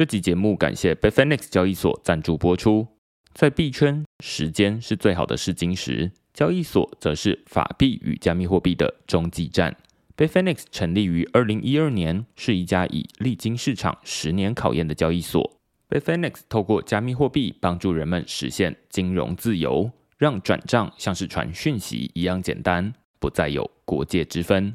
这集节目感谢 Bitfinex 交易所赞助播出。在币圈，时间是最好的试金石，交易所则是法币与加密货币的中继站。Bitfinex 成立于二零一二年，是一家已历经市场十年考验的交易所。Bitfinex 透过加密货币帮助人们实现金融自由，让转账像是传讯息一样简单，不再有国界之分。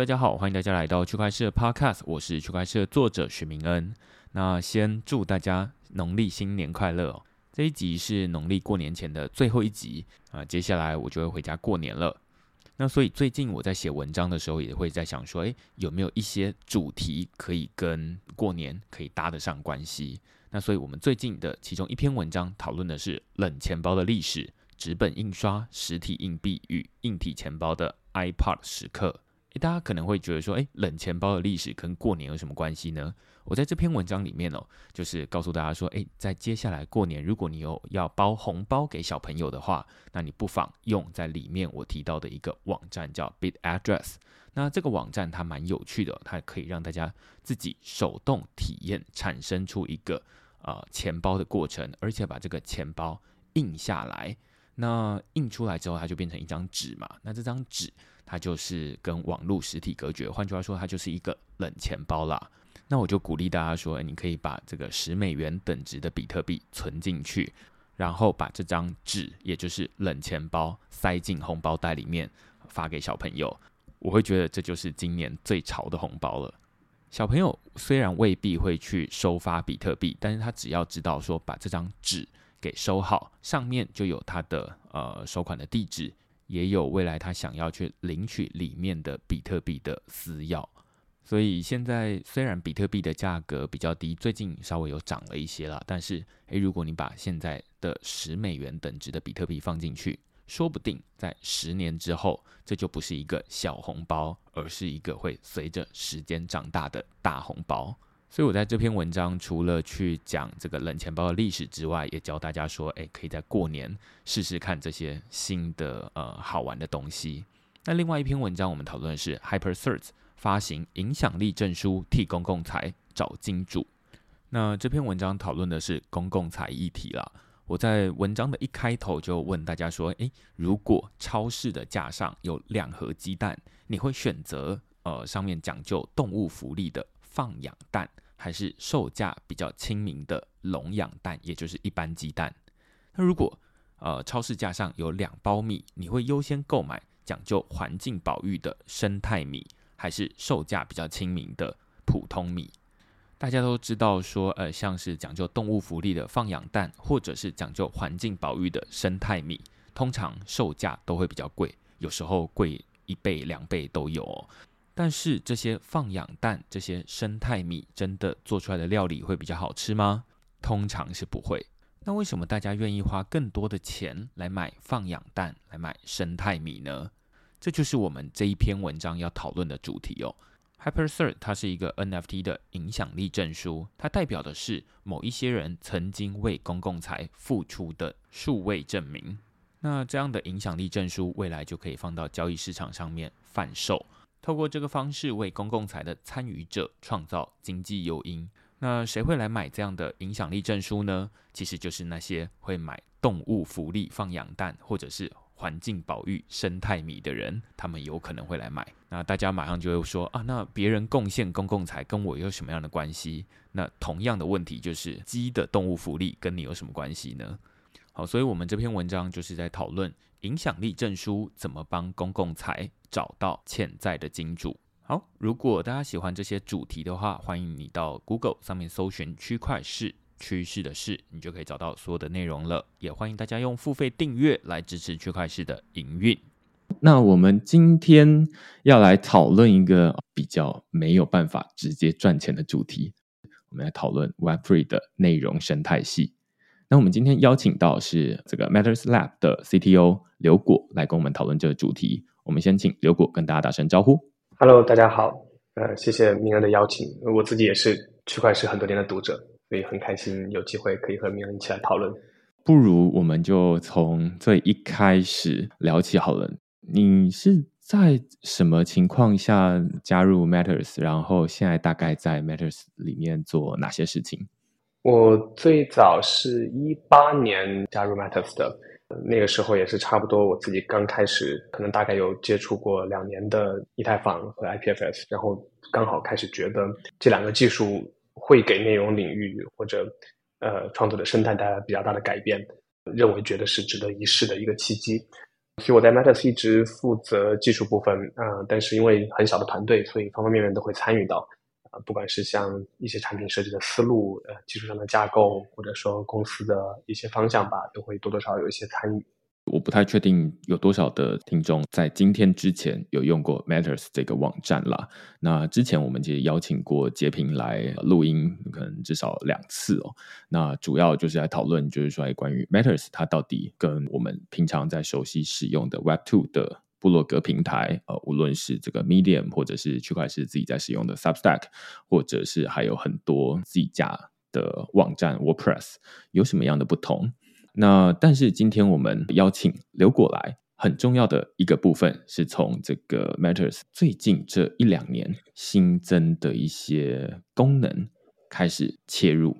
大家好，欢迎大家来到区块社 Podcast，我是区块社作者许明恩。那先祝大家农历新年快乐哦！这一集是农历过年前的最后一集啊，接下来我就会回家过年了。那所以最近我在写文章的时候，也会在想说，诶，有没有一些主题可以跟过年可以搭得上关系？那所以我们最近的其中一篇文章讨论的是冷钱包的历史、纸本印刷、实体硬币与硬体钱包的 iPod 时刻。诶，大家可能会觉得说，诶，冷钱包的历史跟过年有什么关系呢？我在这篇文章里面哦，就是告诉大家说，诶，在接下来过年，如果你有要包红包给小朋友的话，那你不妨用在里面我提到的一个网站叫 Bitaddress。那这个网站它蛮有趣的，它可以让大家自己手动体验产生出一个呃钱包的过程，而且把这个钱包印下来。那印出来之后，它就变成一张纸嘛。那这张纸。它就是跟网络实体隔绝，换句话说，它就是一个冷钱包啦。那我就鼓励大家说，你可以把这个十美元等值的比特币存进去，然后把这张纸，也就是冷钱包，塞进红包袋里面，发给小朋友。我会觉得这就是今年最潮的红包了。小朋友虽然未必会去收发比特币，但是他只要知道说把这张纸给收好，上面就有他的呃收款的地址。也有未来他想要去领取里面的比特币的私钥，所以现在虽然比特币的价格比较低，最近稍微有涨了一些了，但是诶，如果你把现在的十美元等值的比特币放进去，说不定在十年之后，这就不是一个小红包，而是一个会随着时间长大的大红包。所以我在这篇文章除了去讲这个冷钱包的历史之外，也教大家说，哎，可以在过年试试看这些新的呃好玩的东西。那另外一篇文章我们讨论的是 HyperCert 发行影响力证书替公共财找金主。那这篇文章讨论的是公共财议题啦。我在文章的一开头就问大家说，哎，如果超市的架上有两盒鸡蛋，你会选择呃上面讲究动物福利的放养蛋，还是售价比较亲民的笼养蛋，也就是一般鸡蛋。那如果呃超市架上有两包米，你会优先购买讲究环境保育的生态米，还是售价比较亲民的普通米？大家都知道说，呃，像是讲究动物福利的放养蛋，或者是讲究环境保育的生态米，通常售价都会比较贵，有时候贵一倍两倍都有哦。但是这些放养蛋、这些生态米，真的做出来的料理会比较好吃吗？通常是不会。那为什么大家愿意花更多的钱来买放养蛋、来买生态米呢？这就是我们这一篇文章要讨论的主题哦。HyperCert 它是一个 NFT 的影响力证书，它代表的是某一些人曾经为公共财付出的数位证明。那这样的影响力证书，未来就可以放到交易市场上面贩售。透过这个方式为公共财的参与者创造经济诱因。那谁会来买这样的影响力证书呢？其实就是那些会买动物福利放养蛋或者是环境保育生态米的人，他们有可能会来买。那大家马上就会说啊，那别人贡献公共财跟我有什么样的关系？那同样的问题就是鸡的动物福利跟你有什么关系呢？好，所以我们这篇文章就是在讨论影响力证书怎么帮公共财。找到潜在的金主。好，如果大家喜欢这些主题的话，欢迎你到 Google 上面搜寻“区块势”，趋势的势，你就可以找到所有的内容了。也欢迎大家用付费订阅来支持区块势的营运。那我们今天要来讨论一个比较没有办法直接赚钱的主题，我们来讨论 Web3 的内容生态系。那我们今天邀请到是这个 Matters Lab 的 CTO 刘果来跟我们讨论这个主题。我们先请刘果跟大家打声招呼。Hello，大家好，呃，谢谢明恩的邀请。我自己也是区块链很多年的读者，所以很开心有机会可以和明恩一起来讨论。不如我们就从最一开始聊起好了。你是在什么情况下加入 Matters？然后现在大概在 Matters 里面做哪些事情？我最早是一八年加入 Matters 的，那个时候也是差不多我自己刚开始，可能大概有接触过两年的以太坊和 IPFS，然后刚好开始觉得这两个技术会给内容领域或者呃创作的生态带来比较大的改变，认为觉得是值得一试的一个契机。所以我在 Matters 一直负责技术部分啊，但是因为很小的团队，所以方方面面都会参与到。啊，不管是像一些产品设计的思路，呃，技术上的架构，或者说公司的一些方向吧，都会多多少有一些参与。我不太确定有多少的听众在今天之前有用过 Matters 这个网站啦。那之前我们其实邀请过洁平来录音，可能至少两次哦。那主要就是来讨论，就是说关于 Matters 它到底跟我们平常在熟悉使用的 Web Two 的。部落格平台，呃，无论是这个 Medium，或者是区块是自己在使用的 Substack，或者是还有很多自己家的网站 WordPress，有什么样的不同？那但是今天我们邀请刘果来，很重要的一个部分是从这个 Matters 最近这一两年新增的一些功能开始切入。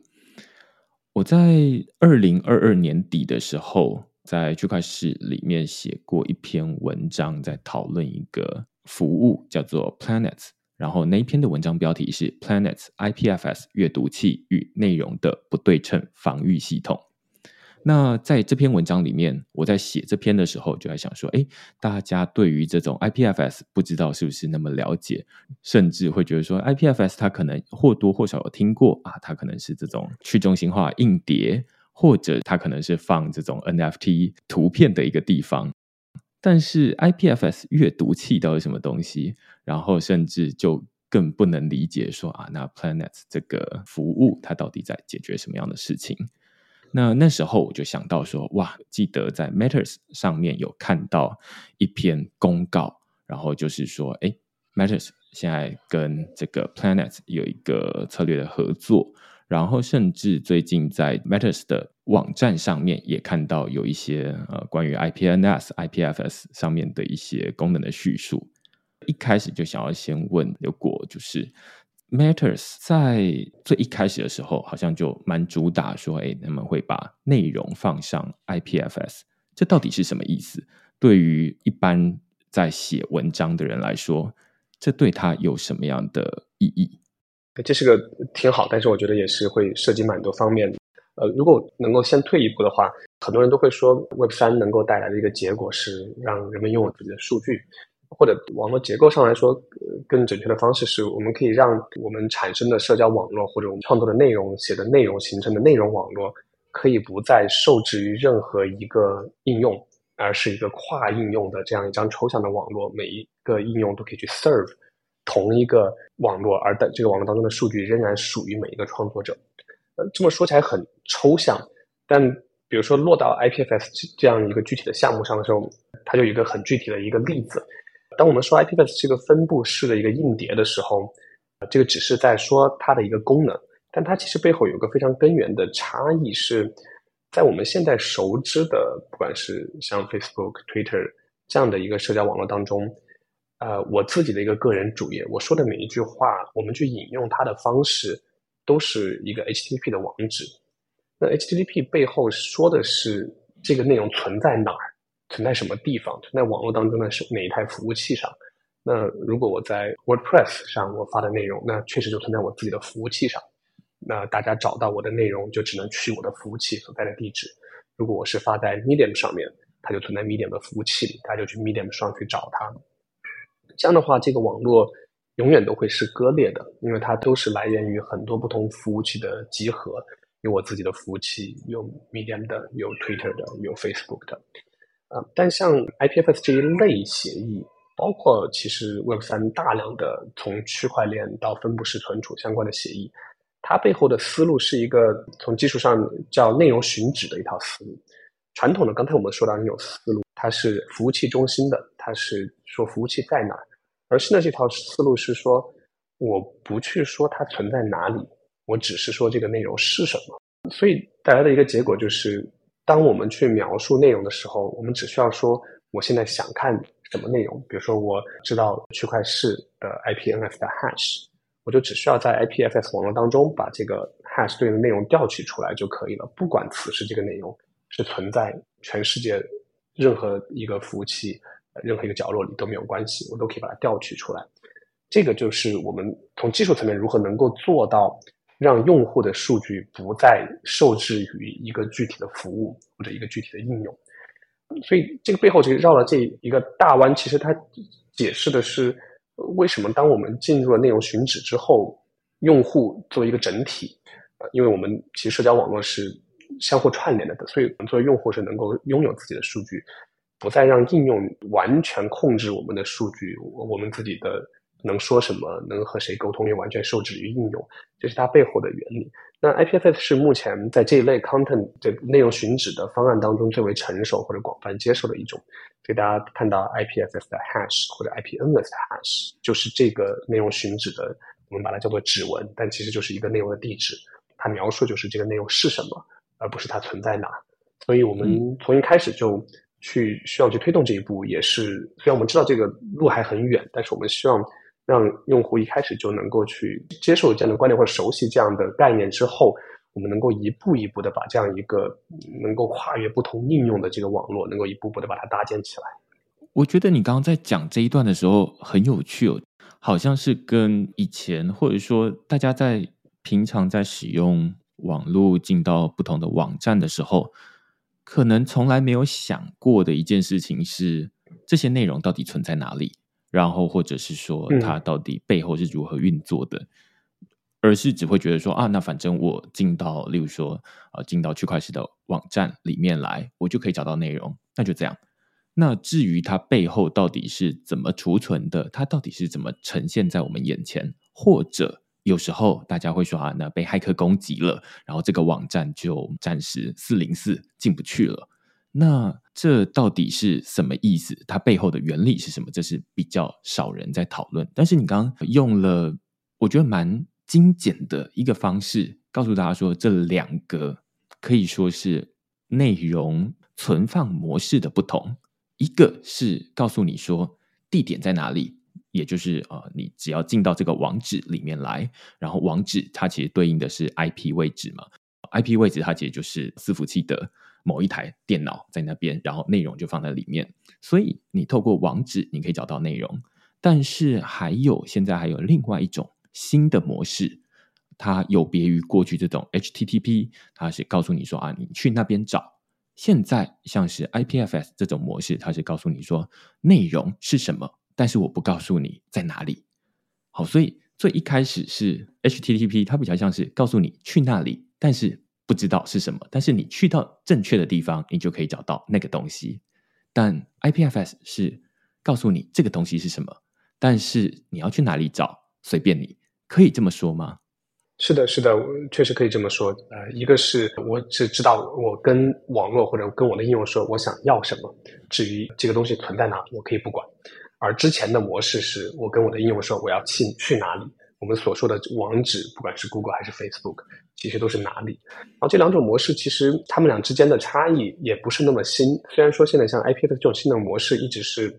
我在二零二二年底的时候。在区块势里面写过一篇文章，在讨论一个服务叫做 Planets，然后那一篇的文章标题是 Planets IPFS 阅读器与内容的不对称防御系统。那在这篇文章里面，我在写这篇的时候就在想说，哎，大家对于这种 IPFS 不知道是不是那么了解，甚至会觉得说 IPFS 它可能或多或少有听过啊，它可能是这种去中心化硬碟。或者它可能是放这种 NFT 图片的一个地方，但是 IPFS 阅读器到底什么东西？然后甚至就更不能理解说啊，那 Planet 这个服务它到底在解决什么样的事情？那那时候我就想到说，哇，记得在 Matters 上面有看到一篇公告，然后就是说，哎，Matters 现在跟这个 Planet 有一个策略的合作。然后，甚至最近在 Matters 的网站上面也看到有一些呃关于 IPNS、IPFS 上面的一些功能的叙述。一开始就想要先问刘果，就是 Matters 在最一开始的时候，好像就蛮主打说，哎，他们会把内容放上 IPFS，这到底是什么意思？对于一般在写文章的人来说，这对他有什么样的意义？这是个挺好，但是我觉得也是会涉及蛮多方面的。呃，如果能够先退一步的话，很多人都会说 Web 三能够带来的一个结果是让人们拥有自己的数据，或者网络结构上来说，更准确的方式是我们可以让我们产生的社交网络或者我们创作的内容、写的内容形成的内容网络，可以不再受制于任何一个应用，而是一个跨应用的这样一张抽象的网络，每一个应用都可以去 serve。同一个网络，而在这个网络当中的数据仍然属于每一个创作者。呃，这么说起来很抽象，但比如说落到 IPFS 这样一个具体的项目上的时候，它就有一个很具体的一个例子。当我们说 IPFS 是一个分布式的一个硬碟的时候，这个只是在说它的一个功能，但它其实背后有个非常根源的差异，是在我们现在熟知的，不管是像 Facebook、Twitter 这样的一个社交网络当中。呃，我自己的一个个人主页，我说的每一句话，我们去引用它的方式，都是一个 HTTP 的网址。那 HTTP 背后说的是这个内容存在哪儿，存在什么地方，存在网络当中的是哪一台服务器上。那如果我在 WordPress 上我发的内容，那确实就存在我自己的服务器上。那大家找到我的内容，就只能去我的服务器所在的地址。如果我是发在 Medium 上面，它就存在 Medium 的服务器里，大家就去 Medium 上去找它。这样的话，这个网络永远都会是割裂的，因为它都是来源于很多不同服务器的集合。有我自己的服务器，有 Medium 的，有 Twitter 的，有 Facebook 的。呃，但像 IPFS 这一类协议，包括其实 Web 三大量的从区块链到分布式存储相关的协议，它背后的思路是一个从技术上叫内容寻址的一套思路。传统的刚才我们说到那种思路，它是服务器中心的，它是说服务器在哪儿，而现在这条思路是说，我不去说它存在哪里，我只是说这个内容是什么。所以带来的一个结果就是，当我们去描述内容的时候，我们只需要说我现在想看什么内容，比如说我知道区块势的 IPNF 的 hash，我就只需要在 IPFS 网络当中把这个 hash 对应的内容调取出来就可以了，不管此时这个内容。是存在全世界任何一个服务器、任何一个角落里都没有关系，我都可以把它调取出来。这个就是我们从技术层面如何能够做到让用户的数据不再受制于一个具体的服务或者一个具体的应用。所以这个背后其实绕了这一个大弯，其实它解释的是为什么当我们进入了内容寻址之后，用户作为一个整体，因为我们其实社交网络是。相互串联的，所以我们作为用户是能够拥有自己的数据，不再让应用完全控制我们的数据，我们自己的能说什么，能和谁沟通，也完全受制于应用，这是它背后的原理。那 IPFS 是目前在这一类 content 的内容寻址的方案当中最为成熟或者广泛接受的一种。所以大家看到 IPFS 的 hash 或者 IPNS 的 hash，就是这个内容寻址的，我们把它叫做指纹，但其实就是一个内容的地址，它描述就是这个内容是什么。而不是它存在哪，所以我们从一开始就去需要去推动这一步，也是虽然我们知道这个路还很远，但是我们希望让用户一开始就能够去接受这样的观念或者熟悉这样的概念之后，我们能够一步一步的把这样一个能够跨越不同应用的这个网络，能够一步步的把它搭建起来。我觉得你刚刚在讲这一段的时候很有趣哦，好像是跟以前或者说大家在平常在使用。网络进到不同的网站的时候，可能从来没有想过的一件事情是这些内容到底存在哪里，然后或者是说它到底背后是如何运作的，嗯、而是只会觉得说啊，那反正我进到，例如说啊，进到区块链的网站里面来，我就可以找到内容，那就这样。那至于它背后到底是怎么储存的，它到底是怎么呈现在我们眼前，或者。有时候大家会说啊，那被骇客攻击了，然后这个网站就暂时四零四进不去了。那这到底是什么意思？它背后的原理是什么？这是比较少人在讨论。但是你刚刚用了，我觉得蛮精简的一个方式，告诉大家说，这两个可以说是内容存放模式的不同。一个是告诉你说地点在哪里。也就是呃，你只要进到这个网址里面来，然后网址它其实对应的是 IP 位置嘛，IP 位置它其实就是伺服器的某一台电脑在那边，然后内容就放在里面。所以你透过网址你可以找到内容，但是还有现在还有另外一种新的模式，它有别于过去这种 HTTP，它是告诉你说啊，你去那边找。现在像是 IPFS 这种模式，它是告诉你说内容是什么。但是我不告诉你在哪里，好，所以最一开始是 HTTP，它比较像是告诉你去那里，但是不知道是什么。但是你去到正确的地方，你就可以找到那个东西。但 IPFS 是告诉你这个东西是什么，但是你要去哪里找，随便你，可以这么说吗？是的，是的，确实可以这么说。呃，一个是我只知道我跟网络或者跟我的应用说我想要什么，至于这个东西存在哪，我可以不管。而之前的模式是我跟我的应用说我要去去哪里，我们所说的网址，不管是 Google 还是 Facebook，其实都是哪里。然后这两种模式其实他们俩之间的差异也不是那么新。虽然说现在像 IPFS 这种新的模式一直是，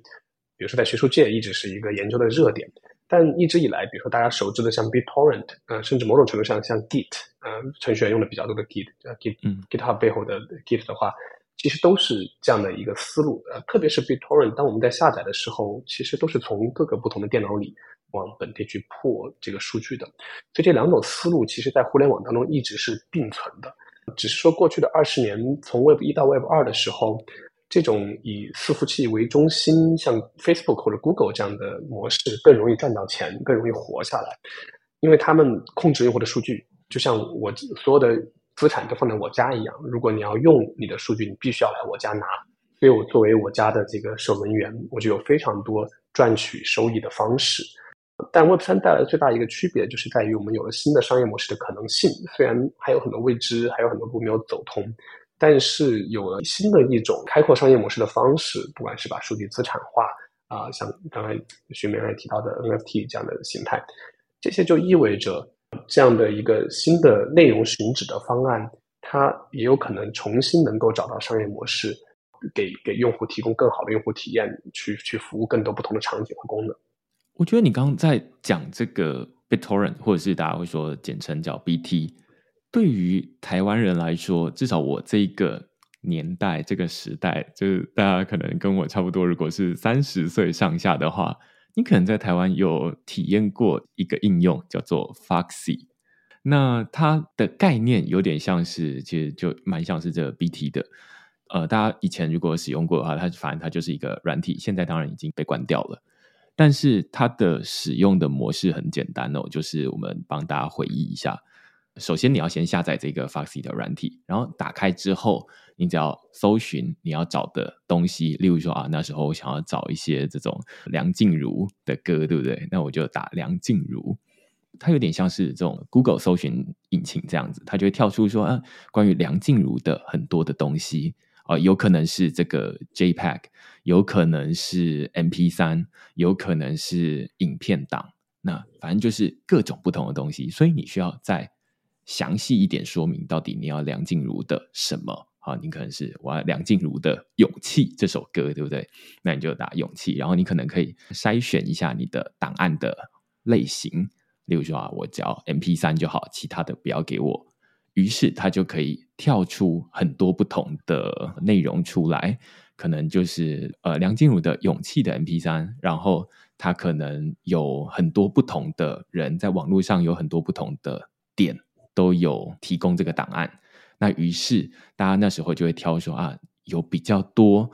比如说在学术界一直是一个研究的热点，但一直以来，比如说大家熟知的像 BitTorrent，呃，甚至某种程度上像 Git，呃，程序员用的比较多的 Git，呃，Git，嗯，GitHub 背后的 Git 的话。其实都是这样的一个思路，呃，特别是 BitTorrent，当我们在下载的时候，其实都是从各个不同的电脑里往本地去破这个数据的。所以这两种思路，其实在互联网当中一直是并存的。只是说过去的二十年，从 Web 一到 Web 二的时候，这种以伺服器为中心，像 Facebook 或者 Google 这样的模式更容易赚到钱，更容易活下来，因为他们控制用户的数据，就像我所有的。资产就放在我家一样，如果你要用你的数据，你必须要来我家拿。所以我作为我家的这个守门员，我就有非常多赚取收益的方式。但 Web 三带来的最大一个区别，就是在于我们有了新的商业模式的可能性。虽然还有很多未知，还有很多路没有走通，但是有了新的一种开阔商业模式的方式，不管是把数据资产化啊、像刚才徐明也提到的 NFT 这样的形态，这些就意味着这样的一个新的内容寻址的方案，它也有可能重新能够找到商业模式，给给用户提供更好的用户体验，去去服务更多不同的场景和功能。我觉得你刚刚在讲这个 BitTorrent，或者是大家会说简称叫 BT，对于台湾人来说，至少我这个年代、这个时代，就是大家可能跟我差不多，如果是三十岁上下的话，你可能在台湾有体验过一个应用叫做 Foxy，那它的概念有点像是，其实就蛮像是这个 BT 的。呃，大家以前如果使用过的话，它反正它就是一个软体，现在当然已经被关掉了。但是它的使用的模式很简单哦，就是我们帮大家回忆一下。首先，你要先下载这个 Foxy 的软体，然后打开之后，你只要搜寻你要找的东西。例如说啊，那时候我想要找一些这种梁静茹的歌，对不对？那我就打梁静茹。它有点像是这种 Google 搜寻引擎这样子，它就会跳出说啊，关于梁静茹的很多的东西。啊、有可能是这个 JPEG，有可能是 MP3，有可能是影片档，那反正就是各种不同的东西，所以你需要在详细一点说明，到底你要梁静茹的什么？好，你可能是我要梁静茹的《勇气》这首歌，对不对？那你就打《勇气》，然后你可能可以筛选一下你的档案的类型，例如说啊，我只要 MP3 就好，其他的不要给我。于是它就可以跳出很多不同的内容出来，可能就是呃梁静茹的《勇气》的 MP3，然后它可能有很多不同的人在网络上有很多不同的点都有提供这个档案，那于是大家那时候就会挑说啊，有比较多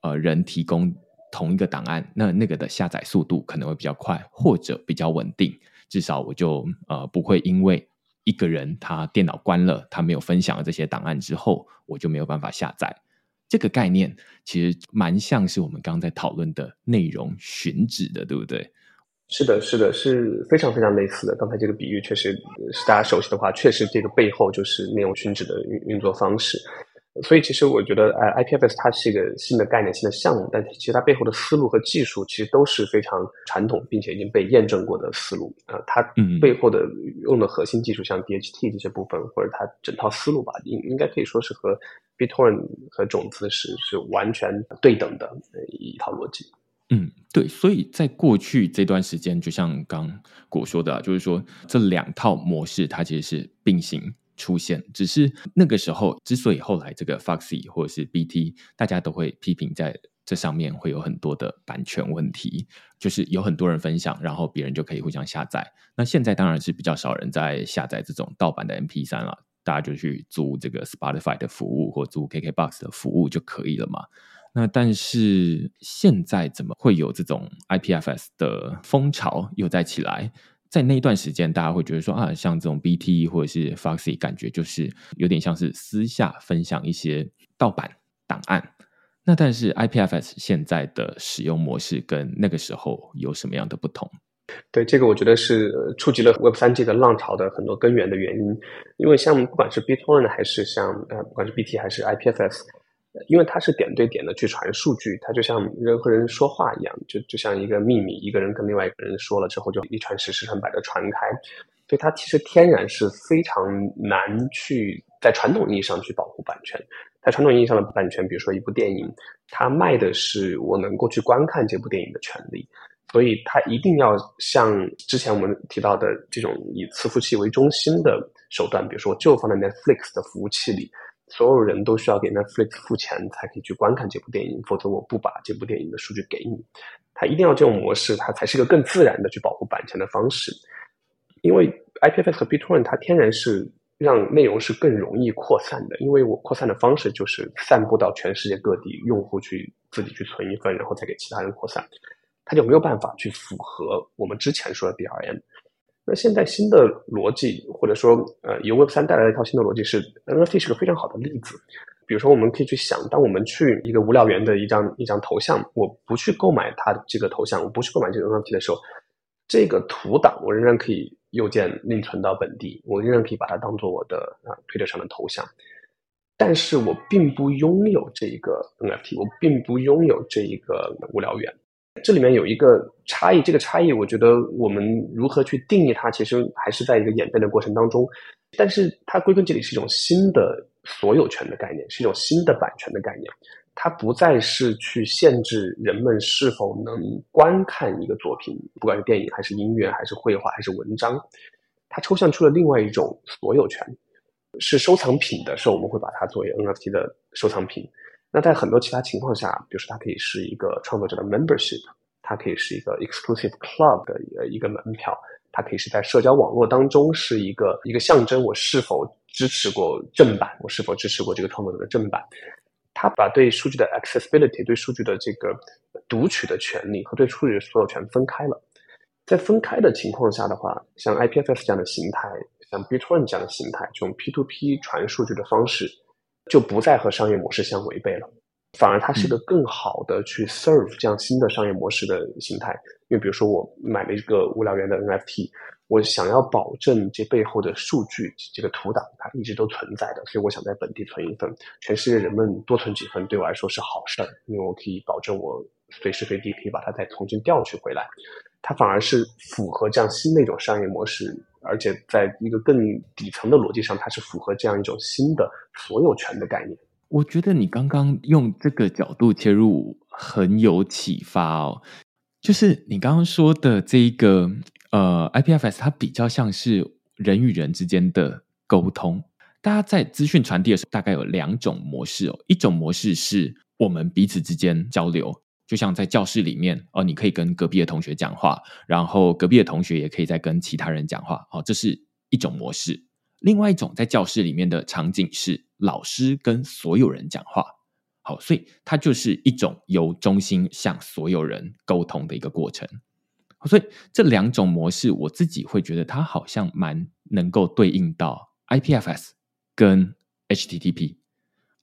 呃人提供同一个档案，那那个的下载速度可能会比较快，或者比较稳定，至少我就呃不会因为。一个人他电脑关了，他没有分享这些档案之后，我就没有办法下载。这个概念其实蛮像是我们刚刚在讨论的内容寻址的，对不对？是的，是的，是非常非常类似的。刚才这个比喻确实是大家熟悉的话，确实这个背后就是内容寻址的运运作方式。所以，其实我觉得，呃，IPFS 它是一个新的概念、新的项目，但其实它背后的思路和技术其实都是非常传统，并且已经被验证过的思路。呃，它背后的用的核心技术，像 DHT 这些部分，或者它整套思路吧，应应该可以说是和 BitTorrent 和种子是是完全对等的一套逻辑。嗯，对。所以在过去这段时间，就像刚果说的，就是说这两套模式它其实是并行。出现，只是那个时候，之所以后来这个 Foxy 或者是 BT，大家都会批评在这上面会有很多的版权问题，就是有很多人分享，然后别人就可以互相下载。那现在当然是比较少人在下载这种盗版的 MP 三了，大家就去租这个 Spotify 的服务或租 KKBOX 的服务就可以了嘛。那但是现在怎么会有这种 IPFS 的风潮又再起来？在那一段时间，大家会觉得说啊，像这种 BT 或者是 Foxy，感觉就是有点像是私下分享一些盗版档案。那但是 IPFS 现在的使用模式跟那个时候有什么样的不同？对，这个我觉得是触及了 Web 三这个浪潮的很多根源的原因。因为像不管是 BitTorrent 还是像呃，不管是 BT 还是 IPFS。因为它是点对点的去传数据，它就像人和人说话一样，就就像一个秘密，一个人跟另外一个人说了之后，就一传十，十传百的传开。所以它其实天然是非常难去在传统意义上去保护版权。在传统意义上的版权，比如说一部电影，它卖的是我能够去观看这部电影的权利，所以它一定要像之前我们提到的这种以伺服器为中心的手段，比如说我就放在 Netflix 的服务器里。所有人都需要给 Netflix 付钱才可以去观看这部电影，否则我不把这部电影的数据给你。它一定要这种模式，它才是一个更自然的去保护版权的方式。因为 IPFS 和 BitTorrent 它天然是让内容是更容易扩散的，因为我扩散的方式就是散布到全世界各地，用户去自己去存一份，然后再给其他人扩散，它就没有办法去符合我们之前说的 DRM。那现在新的逻辑，或者说，呃，由 Web 三带来的一套新的逻辑是，NFT 是个非常好的例子。比如说，我们可以去想，当我们去一个无聊猿的一张一张头像，我不去购买它这个头像，我不去购买这个 NFT 的时候，这个图档我仍然可以右键另存到本地，我仍然可以把它当做我的啊推特上的头像。但是我并不拥有这一个 NFT，我并不拥有这一个无聊猿。这里面有一个差异，这个差异，我觉得我们如何去定义它，其实还是在一个演变的过程当中。但是它归根结底是一种新的所有权的概念，是一种新的版权的概念。它不再是去限制人们是否能观看一个作品，不管是电影还是音乐还是绘画还是文章，它抽象出了另外一种所有权，是收藏品的时候，我们会把它作为 NFT 的收藏品。那在很多其他情况下，比如说它可以是一个创作者的 membership，它可以是一个 exclusive club 的一个一个门票。它可以是在社交网络当中是一个一个象征，我是否支持过正版，我是否支持过这个创作者的正版。它把对数据的 accessibility，对数据的这个读取的权利和对数据的所有权分开了。在分开的情况下的话，像 IPFS 这样的形态，像 Bitrun 这样的形态，这种 P2P 传数据的方式，就不再和商业模式相违背了，反而它是个更好的去 serve 这样新的商业模式的形态。因为比如说，我买了一个无聊猿的 NFT，我想要保证这背后的数据，这个图档它一直都存在的，所以我想在本地存一份。全世界人们多存几份，对我来说是好事儿，因为我可以保证我随时随地可以把它再重新调取回来。它反而是符合这样新的一种商业模式，而且在一个更底层的逻辑上，它是符合这样一种新的所有权的概念。我觉得你刚刚用这个角度切入很有启发哦。就是你刚刚说的这一个呃，IPFS 它比较像是人与人之间的沟通。大家在资讯传递的时候，大概有两种模式哦。一种模式是我们彼此之间交流，就像在教室里面哦，你可以跟隔壁的同学讲话，然后隔壁的同学也可以再跟其他人讲话。哦，这是一种模式。另外一种在教室里面的场景是老师跟所有人讲话。好，所以它就是一种由中心向所有人沟通的一个过程。所以这两种模式，我自己会觉得它好像蛮能够对应到 IPFS 跟 HTTP。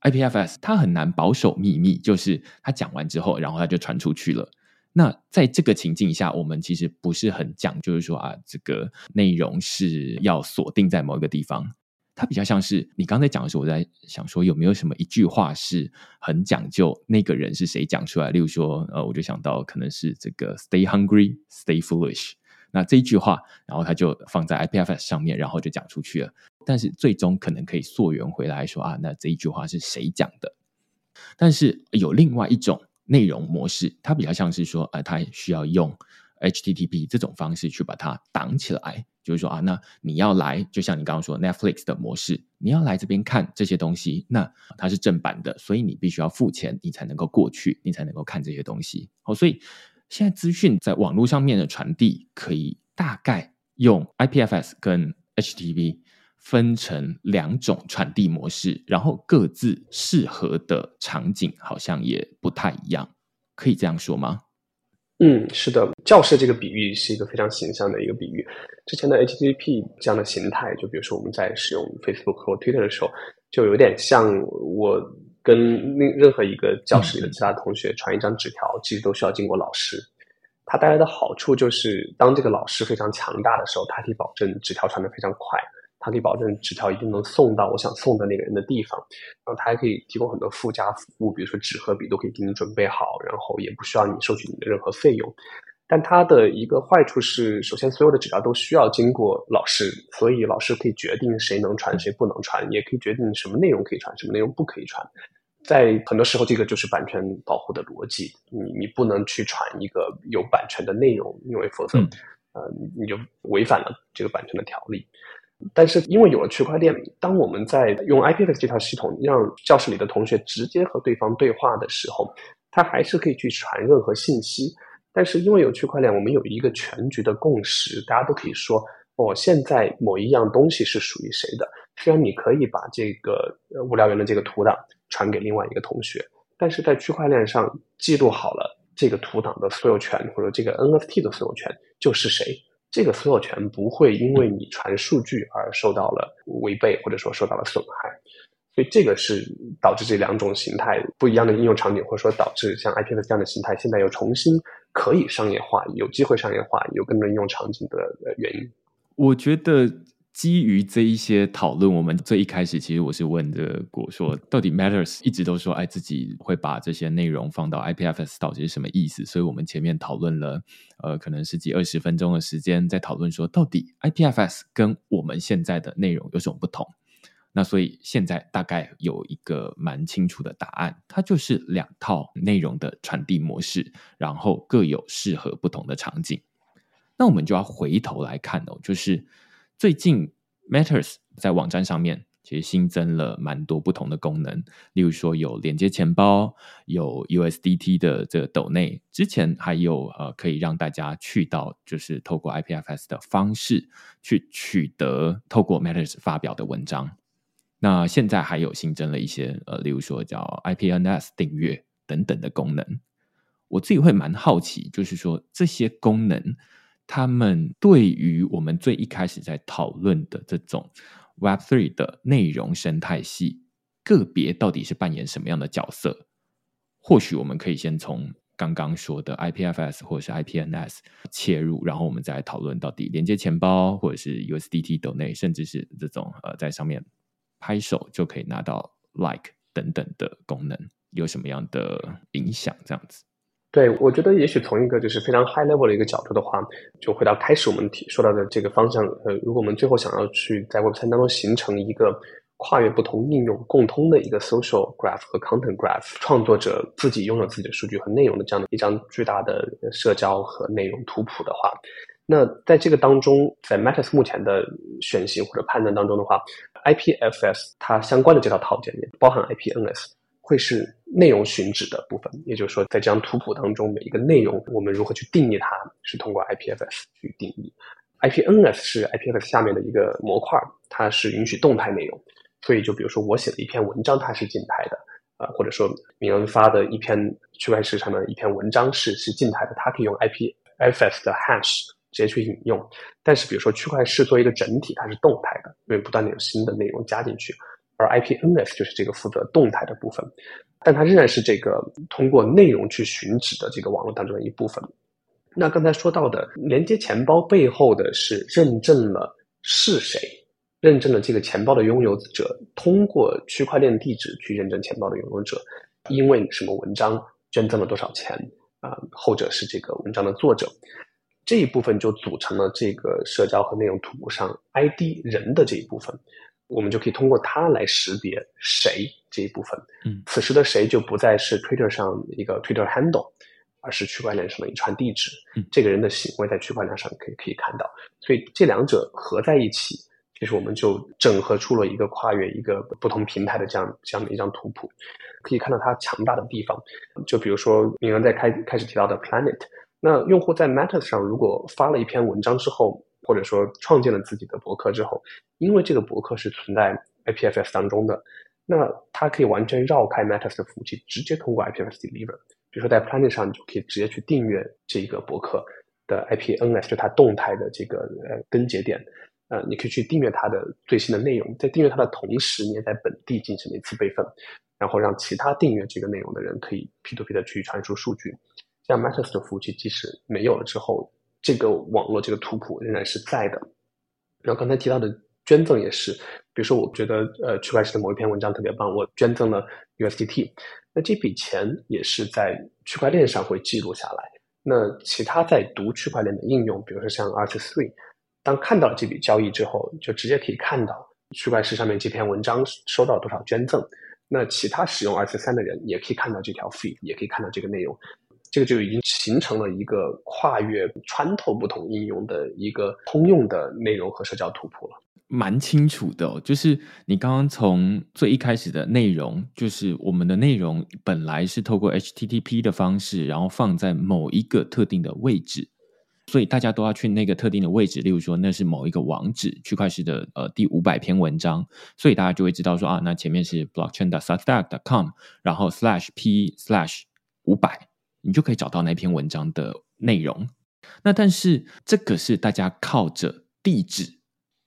IPFS 它很难保守秘密，就是它讲完之后，然后它就传出去了。那在这个情境下，我们其实不是很讲，就是说啊，这个内容是要锁定在某一个地方。它比较像是你刚才讲的时候，我在想说有没有什么一句话是很讲究那个人是谁讲出来？例如说，呃，我就想到可能是这个 “Stay hungry, stay foolish”。那这一句话，然后他就放在 IPFS 上面，然后就讲出去了。但是最终可能可以溯源回来说啊，那这一句话是谁讲的？但是有另外一种内容模式，它比较像是说，呃，它需要用 HTTP 这种方式去把它挡起来。就是说啊，那你要来，就像你刚刚说 Netflix 的模式，你要来这边看这些东西，那它是正版的，所以你必须要付钱，你才能够过去，你才能够看这些东西。好，所以现在资讯在网络上面的传递，可以大概用 IPFS 跟 HTTP 分成两种传递模式，然后各自适合的场景好像也不太一样，可以这样说吗？嗯，是的，教室这个比喻是一个非常形象的一个比喻。之前的 HTTP 这样的形态，就比如说我们在使用 Facebook 和 Twitter 的时候，就有点像我跟另任何一个教室里的其他同学传一张纸条，其实都需要经过老师。它带来的好处就是，当这个老师非常强大的时候，它可以保证纸条传得非常快。它可以保证纸条一定能送到我想送的那个人的地方，然后它还可以提供很多附加服务，比如说纸和笔都可以给你准备好，然后也不需要你收取你的任何费用。但它的一个坏处是，首先所有的纸条都需要经过老师，所以老师可以决定谁能传谁不能传，也可以决定什么内容可以传，什么内容不可以传。在很多时候，这个就是版权保护的逻辑，你你不能去传一个有版权的内容，因为否则，呃，你就违反了这个版权的条例。但是，因为有了区块链，当我们在用 IPFS 这套系统让教室里的同学直接和对方对话的时候，他还是可以去传任何信息。但是，因为有区块链，我们有一个全局的共识，大家都可以说，哦，现在某一样东西是属于谁的。虽然你可以把这个无聊猿的这个图档传给另外一个同学，但是在区块链上记录好了这个图档的所有权，或者这个 NFT 的所有权就是谁。这个所有权不会因为你传数据而受到了违背，或者说受到了损害。所以这个是导致这两种形态不一样的应用场景，或者说导致像 IPFS 这样的形态现在又重新可以商业化、有机会商业化、有更多应用场景的原因。我觉得。基于这一些讨论，我们最一开始其实我是问的果说，到底 Matters 一直都说，哎，自己会把这些内容放到 IPFS，到底是什么意思？所以我们前面讨论了，呃，可能十几二十分钟的时间，在讨论说，到底 IPFS 跟我们现在的内容有什么不同？那所以现在大概有一个蛮清楚的答案，它就是两套内容的传递模式，然后各有适合不同的场景。那我们就要回头来看哦，就是。最近，Matters 在网站上面其实新增了蛮多不同的功能，例如说有连接钱包，有 USDT 的这个抖内，之前还有呃可以让大家去到就是透过 IPFS 的方式去取得透过 Matters 发表的文章。那现在还有新增了一些呃，例如说叫 IPNS 订阅等等的功能。我自己会蛮好奇，就是说这些功能。他们对于我们最一开始在讨论的这种 Web3 的内容生态系，个别到底是扮演什么样的角色？或许我们可以先从刚刚说的 IPFS 或者是 IPNS 切入，然后我们再讨论到底连接钱包或者是 USDT 等内甚至是这种呃在上面拍手就可以拿到 Like 等等的功能，有什么样的影响？这样子。对，我觉得也许从一个就是非常 high level 的一个角度的话，就回到开始我们提说到的这个方向。呃，如果我们最后想要去在 Web 三当中形成一个跨越不同应用共通的一个 social graph 和 content graph，创作者自己拥有自己的数据和内容的这样的一张巨大的社交和内容图谱的话，那在这个当中，在 Matas 目前的选型或者判断当中的话，IPFS 它相关的这套套件也包含 IPNS。会是内容寻址的部分，也就是说，在这张图谱当中，每一个内容我们如何去定义它，是通过 IPFS 去定义。IPNS 是 IPFS 下面的一个模块，它是允许动态内容。所以，就比如说我写的一篇文章，它是静态的，啊、或者说铭恩发的一篇区块链上的一篇文章是是静态的，它可以用 IPFS 的 hash 直接去引用。但是，比如说区块链作为一个整体，它是动态的，因为不断的有新的内容加进去。而 IPNS 就是这个负责动态的部分，但它仍然是这个通过内容去寻址的这个网络当中的一部分。那刚才说到的连接钱包背后的是认证了是谁，认证了这个钱包的拥有者，通过区块链地址去认证钱包的拥有者，因为什么文章捐赠了多少钱啊？后者是这个文章的作者，这一部分就组成了这个社交和内容图谱上 ID 人的这一部分。我们就可以通过它来识别谁这一部分。嗯，此时的谁就不再是 Twitter 上一个 Twitter handle，而是区块链上的一串地址。嗯，这个人的行为在区块链上可以可以看到。所以这两者合在一起，其实我们就整合出了一个跨越一个不同平台的这样这样的一张图谱。可以看到它强大的地方，就比如说铭恩在开开始提到的 Planet，那用户在 Matters 上如果发了一篇文章之后。或者说创建了自己的博客之后，因为这个博客是存在 IPFS 当中的，那它可以完全绕开 Matters 的服务器，直接通过 IPFS deliver。比如说在 Planet 上，你就可以直接去订阅这个博客的 IPNS，就它动态的这个呃根节点，呃，你可以去订阅它的最新的内容，在订阅它的同时，你也在本地进行了一次备份，然后让其他订阅这个内容的人可以 P2P 的去传输数据。像 Matters 的服务器即使没有了之后，这个网络这个图谱仍然是在的，然后刚才提到的捐赠也是，比如说我觉得呃区块链的某一篇文章特别棒，我捐赠了 USDT，那这笔钱也是在区块链上会记录下来。那其他在读区块链的应用，比如说像 R3，当看到这笔交易之后，就直接可以看到区块链上面这篇文章收到多少捐赠。那其他使用 R3 的人也可以看到这条 feed，也可以看到这个内容。这个就已经形成了一个跨越穿透不同应用的一个通用的内容和社交图谱了，蛮清楚的哦。就是你刚刚从最一开始的内容，就是我们的内容本来是透过 HTTP 的方式，然后放在某一个特定的位置，所以大家都要去那个特定的位置。例如说，那是某一个网址，区块链的呃第五百篇文章，所以大家就会知道说啊，那前面是 blockchain.substack.com，然后 slash p slash 五百。你就可以找到那篇文章的内容。那但是这个是大家靠着地址，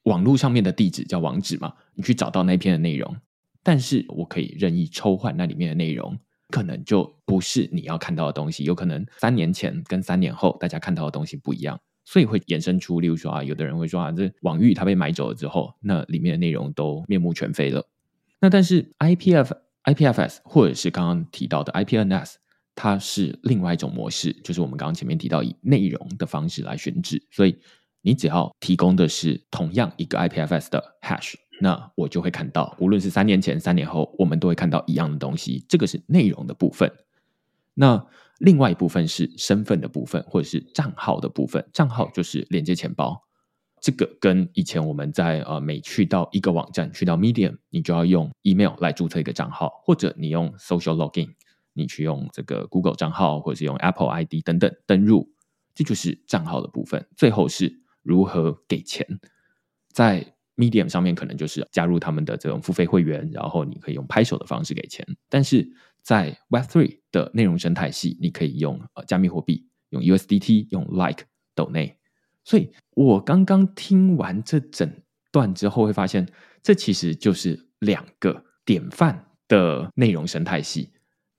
网络上面的地址叫网址嘛，你去找到那篇的内容。但是我可以任意抽换那里面的内容，可能就不是你要看到的东西，有可能三年前跟三年后大家看到的东西不一样，所以会衍生出，例如说啊，有的人会说啊，这网域它被买走了之后，那里面的内容都面目全非了。那但是 IPF、IPFS 或者是刚刚提到的 IPNS，它是另外一种模式，就是我们刚刚前面提到以内容的方式来选址，所以你只要提供的是同样一个 IPFS 的 hash。那我就会看到，无论是三年前、三年后，我们都会看到一样的东西。这个是内容的部分。那另外一部分是身份的部分，或者是账号的部分。账号就是连接钱包。这个跟以前我们在呃每去到一个网站，去到 Medium，你就要用 email 来注册一个账号，或者你用 Social Login，你去用这个 Google 账号，或者是用 Apple ID 等等登入，这就是账号的部分。最后是如何给钱，在 Medium 上面可能就是加入他们的这种付费会员，然后你可以用拍手的方式给钱。但是在 Web3 的内容生态系，你可以用呃加密货币，用 USDT，用 Like、Donate。所以我刚刚听完这整段之后，会发现这其实就是两个典范的内容生态系。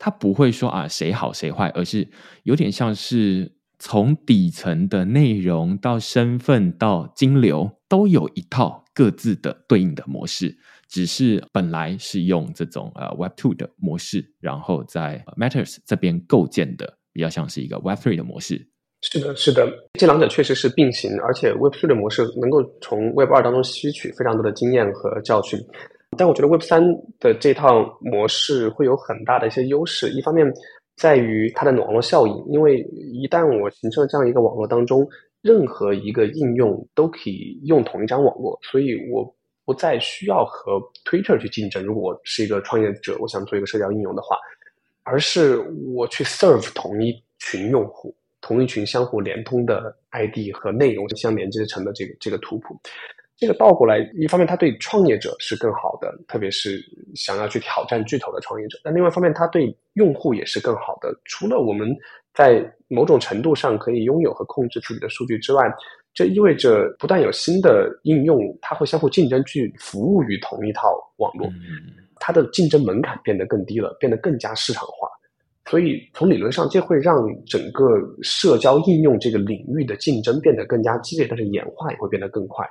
它不会说啊谁好谁坏，而是有点像是从底层的内容到身份到金流都有一套。各自的对应的模式，只是本来是用这种呃 Web Two 的模式，然后在 Matters 这边构建的比较像是一个 Web Three 的模式。是的，是的，这两者确实是并行，而且 Web Three 的模式能够从 Web 二当中吸取非常多的经验和教训。但我觉得 Web 三的这套模式会有很大的一些优势，一方面在于它的网络效应，因为一旦我形成了这样一个网络当中。任何一个应用都可以用同一张网络，所以我不再需要和 Twitter 去竞争。如果我是一个创业者，我想做一个社交应用的话，而是我去 serve 同一群用户，同一群相互连通的 ID 和内容相连接成的这个这个图谱。这个倒过来，一方面它对创业者是更好的，特别是想要去挑战巨头的创业者；那另外一方面，它对用户也是更好的。除了我们在某种程度上可以拥有和控制自己的数据之外，这意味着不断有新的应用，它会相互竞争去服务于同一套网络，它的竞争门槛变得更低了，变得更加市场化。所以从理论上，这会让整个社交应用这个领域的竞争变得更加激烈，但是演化也会变得更快。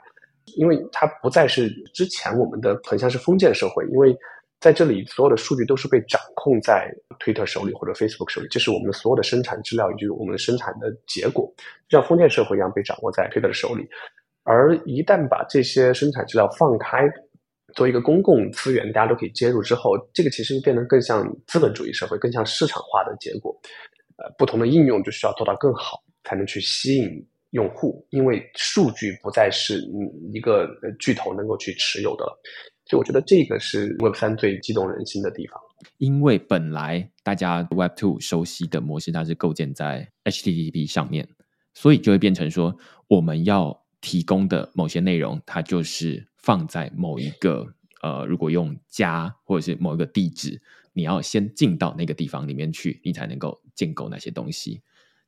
因为它不再是之前我们的很像是封建社会，因为在这里所有的数据都是被掌控在 Twitter 手里或者 Facebook 手里，这是我们的所有的生产资料以及我们生产的结果，像封建社会一样被掌握在 Twitter 的手里。而一旦把这些生产资料放开，做一个公共资源，大家都可以接入之后，这个其实就变得更像资本主义社会，更像市场化的结果。呃，不同的应用就需要做到更好，才能去吸引。用户，因为数据不再是一个巨头能够去持有的了，所以我觉得这个是 Web 三最激动人心的地方。因为本来大家 Web Two 熟悉的模式，它是构建在 HTTP 上面，所以就会变成说，我们要提供的某些内容，它就是放在某一个呃，如果用加或者是某一个地址，你要先进到那个地方里面去，你才能够建构那些东西。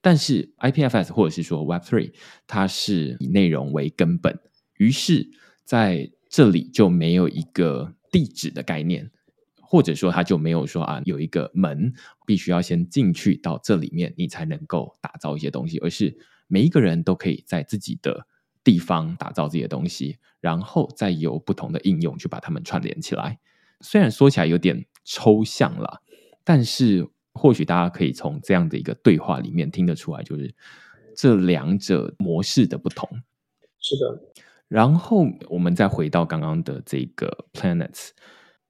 但是 IPFS 或者是说 Web3，它是以内容为根本，于是在这里就没有一个地址的概念，或者说它就没有说啊有一个门必须要先进去到这里面，你才能够打造一些东西，而是每一个人都可以在自己的地方打造自己的东西，然后再由不同的应用去把它们串联起来。虽然说起来有点抽象了，但是。或许大家可以从这样的一个对话里面听得出来，就是这两者模式的不同。是的。然后我们再回到刚刚的这个 Planets，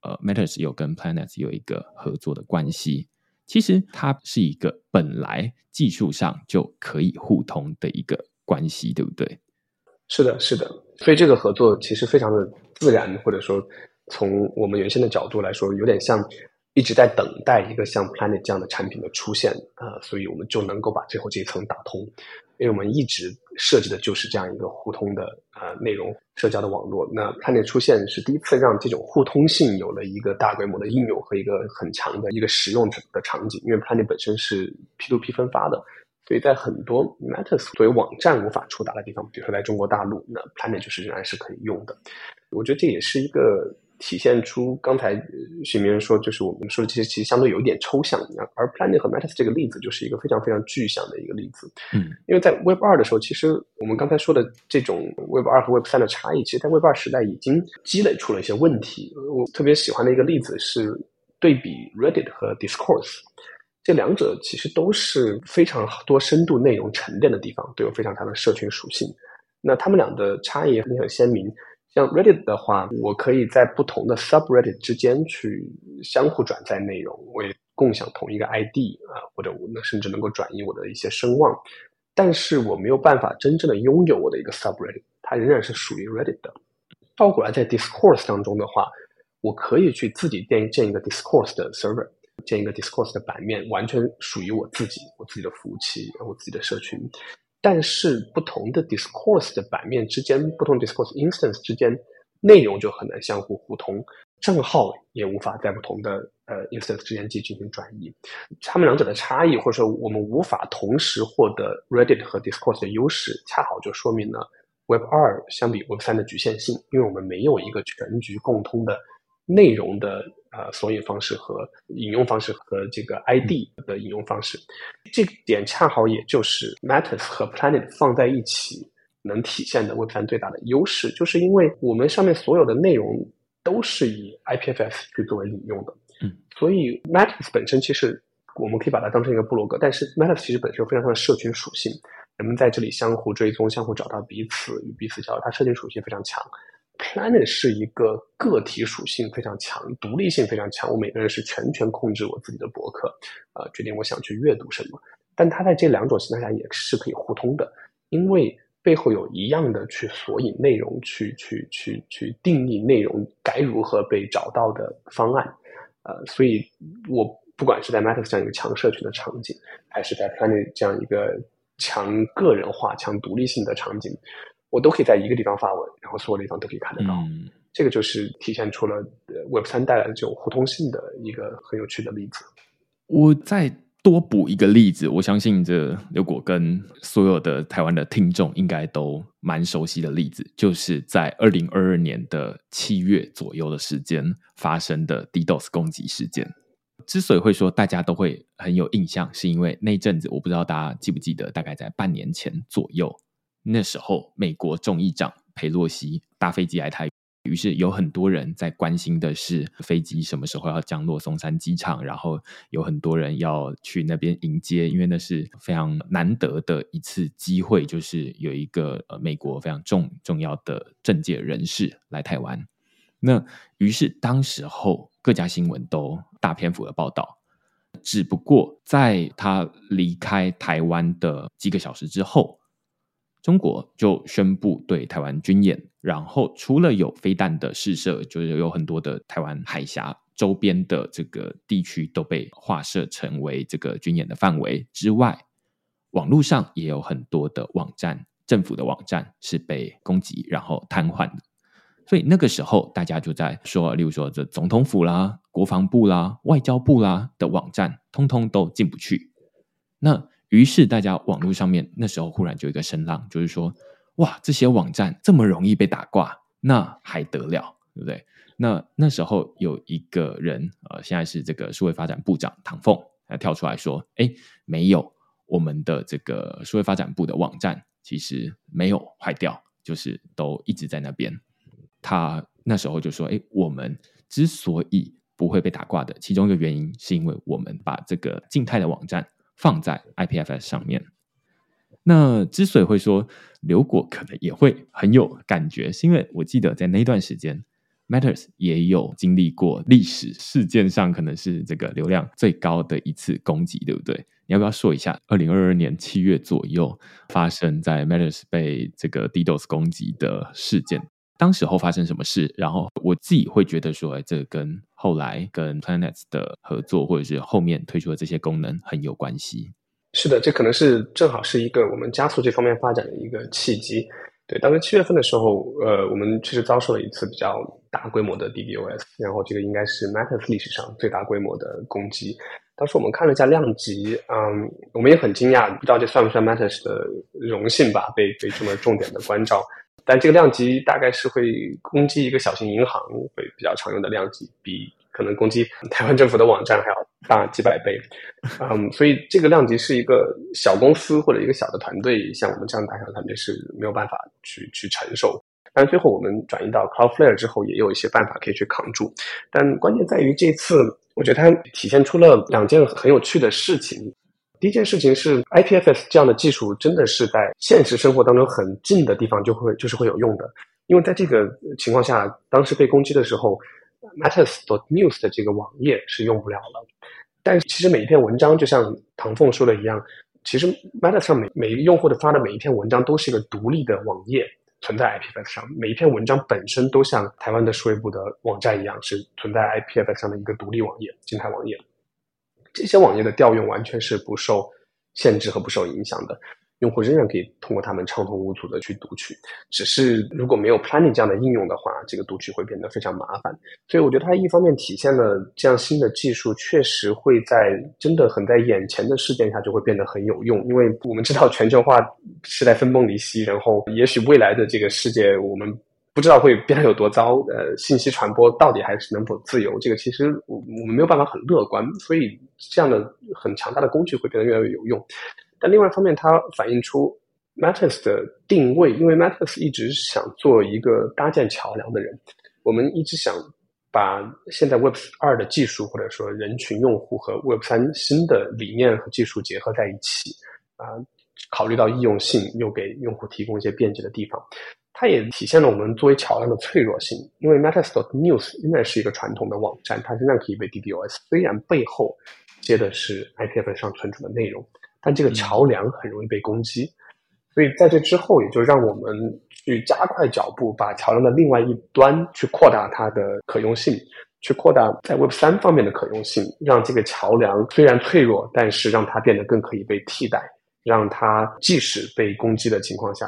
呃，Matters 有跟 Planets 有一个合作的关系。其实它是一个本来技术上就可以互通的一个关系，对不对？是的，是的。所以这个合作其实非常的自然，或者说从我们原先的角度来说，有点像。一直在等待一个像 Planet 这样的产品的出现啊、呃，所以我们就能够把最后这一层打通，因为我们一直设计的就是这样一个互通的、呃、内容社交的网络。那 Planet 出现是第一次让这种互通性有了一个大规模的应用和一个很强的一个实用的场景。因为 Planet 本身是 P2P 分发的，所以在很多 Matters 作为网站无法触达的地方，比如说在中国大陆，那 Planet 就是仍然是可以用的。我觉得这也是一个。体现出刚才许明恩说，就是我们说的这些其实相对有一点抽象。而 Planet 和 Matter 这个例子就是一个非常非常具象的一个例子。嗯，因为在 Web 二的时候，其实我们刚才说的这种 Web 二和 Web 三的差异，其实在 Web 二时代已经积累出了一些问题。我特别喜欢的一个例子是对比 Reddit 和 Discourse，这两者其实都是非常多深度内容沉淀的地方，都有非常强的社群属性。那他们俩的差异也很鲜明。像 Reddit 的话，我可以在不同的 subreddit 之间去相互转载内容，我也共享同一个 ID 啊，或者我甚至能够转移我的一些声望。但是我没有办法真正的拥有我的一个 subreddit，它仍然是属于 Reddit 的。倒过来，在 Discourse 当中的话，我可以去自己建建一个 Discourse 的 server，建一个 Discourse 的版面，完全属于我自己，我自己的服务器，我自己的社群。但是不同的 discourse 的版面之间，不同 discourse instance 之间，内容就很难相互互通，账号也无法在不同的呃 instance 之间进行转移。他们两者的差异，或者说我们无法同时获得 Reddit 和 discourse 的优势，恰好就说明了 Web 二相比 Web 三的局限性，因为我们没有一个全局共通的内容的。呃，索引方式和引用方式和这个 ID 的引用方式，这点恰好也就是 Matters 和 Planet 放在一起能体现的 Web3 最大的优势，就是因为我们上面所有的内容都是以 IPFS 去作为引用的，嗯，所以 Matters 本身其实我们可以把它当成一个部落格，但是 Matters 其实本身有非常强的社群属性，人们在这里相互追踪、相互找到彼此与彼此交流，它社群属性非常强。Planet 是一个个体属性非常强、独立性非常强。我每个人是全权控制我自己的博客，呃，决定我想去阅读什么。但它在这两种情况下也是可以互通的，因为背后有一样的去索引内容、去去去去定义内容该如何被找到的方案。呃，所以我不管是在 Matter 这样一个强社群的场景，还是在 Planet 这样一个强个人化、强独立性的场景。我都可以在一个地方发文，然后所有的地方都可以看得到。嗯，这个就是体现出了 Web 三带来的这种互通性的一个很有趣的例子。我再多补一个例子，我相信这刘果跟所有的台湾的听众应该都蛮熟悉的例子，就是在二零二二年的七月左右的时间发生的 DDoS 攻击事件。之所以会说大家都会很有印象，是因为那阵子我不知道大家记不记得，大概在半年前左右。那时候，美国众议长裴洛西搭飞机来台，于是有很多人在关心的是飞机什么时候要降落松山机场，然后有很多人要去那边迎接，因为那是非常难得的一次机会，就是有一个呃美国非常重重要的政界人士来台湾。那于是当时候各家新闻都大篇幅的报道，只不过在他离开台湾的几个小时之后。中国就宣布对台湾军演，然后除了有飞弹的试射，就是有很多的台湾海峡周边的这个地区都被划设成为这个军演的范围之外，网络上也有很多的网站，政府的网站是被攻击然后瘫痪的。所以那个时候大家就在说，例如说这总统府啦、国防部啦、外交部啦的网站，通通都进不去。那于是，大家网络上面那时候忽然就一个声浪，就是说，哇，这些网站这么容易被打挂，那还得了，对不对？那那时候有一个人，呃，现在是这个数位发展部长唐凤，他跳出来说，哎，没有，我们的这个数位发展部的网站其实没有坏掉，就是都一直在那边。他那时候就说，哎，我们之所以不会被打挂的，其中一个原因是因为我们把这个静态的网站。放在 IPFS 上面，那之所以会说刘果可能也会很有感觉，是因为我记得在那段时间，Matters 也有经历过历史事件上可能是这个流量最高的一次攻击，对不对？你要不要说一下，二零二二年七月左右发生在 Matters 被这个 DDoS 攻击的事件？当时候发生什么事？然后我自己会觉得说，哎，这跟后来跟 Planets 的合作，或者是后面推出的这些功能很有关系。是的，这可能是正好是一个我们加速这方面发展的一个契机。对，当时七月份的时候，呃，我们确实遭受了一次比较大规模的 DDoS，然后这个应该是 Matters 历史上最大规模的攻击。当时我们看了一下量级，嗯，我们也很惊讶，不知道这算不算 Matters 的荣幸吧？被被这么重点的关照。但这个量级大概是会攻击一个小型银行会比较常用的量级，比可能攻击台湾政府的网站还要大几百倍。嗯，所以这个量级是一个小公司或者一个小的团队，像我们这样大小团队是没有办法去去承受。但最后我们转移到 Cloudflare 之后，也有一些办法可以去扛住。但关键在于这次，我觉得它体现出了两件很有趣的事情。第一件事情是，IPFS 这样的技术真的是在现实生活当中很近的地方就会就是会有用的。因为在这个情况下，当时被攻击的时候，Matters.news 的这个网页是用不了了。但其实每一篇文章，就像唐凤说的一样，其实 Matters 上每每一个用户的发的每一篇文章都是一个独立的网页存在 IPFS 上，每一篇文章本身都像台湾的数位部的网站一样，是存在 IPFS 上的一个独立网页，静态网页。这些网页的调用完全是不受限制和不受影响的，用户仍然可以通过它们畅通无阻的去读取。只是如果没有 Planning 这样的应用的话，这个读取会变得非常麻烦。所以我觉得它一方面体现了这样新的技术确实会在真的很在眼前的事件下就会变得很有用，因为我们知道全球化是在分崩离析，然后也许未来的这个世界我们。不知道会变得有多糟，呃，信息传播到底还是能否自由？这个其实我我们没有办法很乐观，所以这样的很强大的工具会变得越来越有用。但另外一方面，它反映出 Matters 的定位，因为 Matters 一直想做一个搭建桥梁的人，我们一直想把现在 Web 二的技术或者说人群用户和 Web 三新的理念和技术结合在一起，啊，考虑到易用性，又给用户提供一些便捷的地方。它也体现了我们作为桥梁的脆弱性，因为 Matters.news 应该是一个传统的网站，它仍然可以被 DDoS，虽然背后接的是 IPFS 上存储的内容，但这个桥梁很容易被攻击，所以在这之后，也就让我们去加快脚步，把桥梁的另外一端去扩大它的可用性，去扩大在 Web 三方面的可用性，让这个桥梁虽然脆弱，但是让它变得更可以被替代，让它即使被攻击的情况下。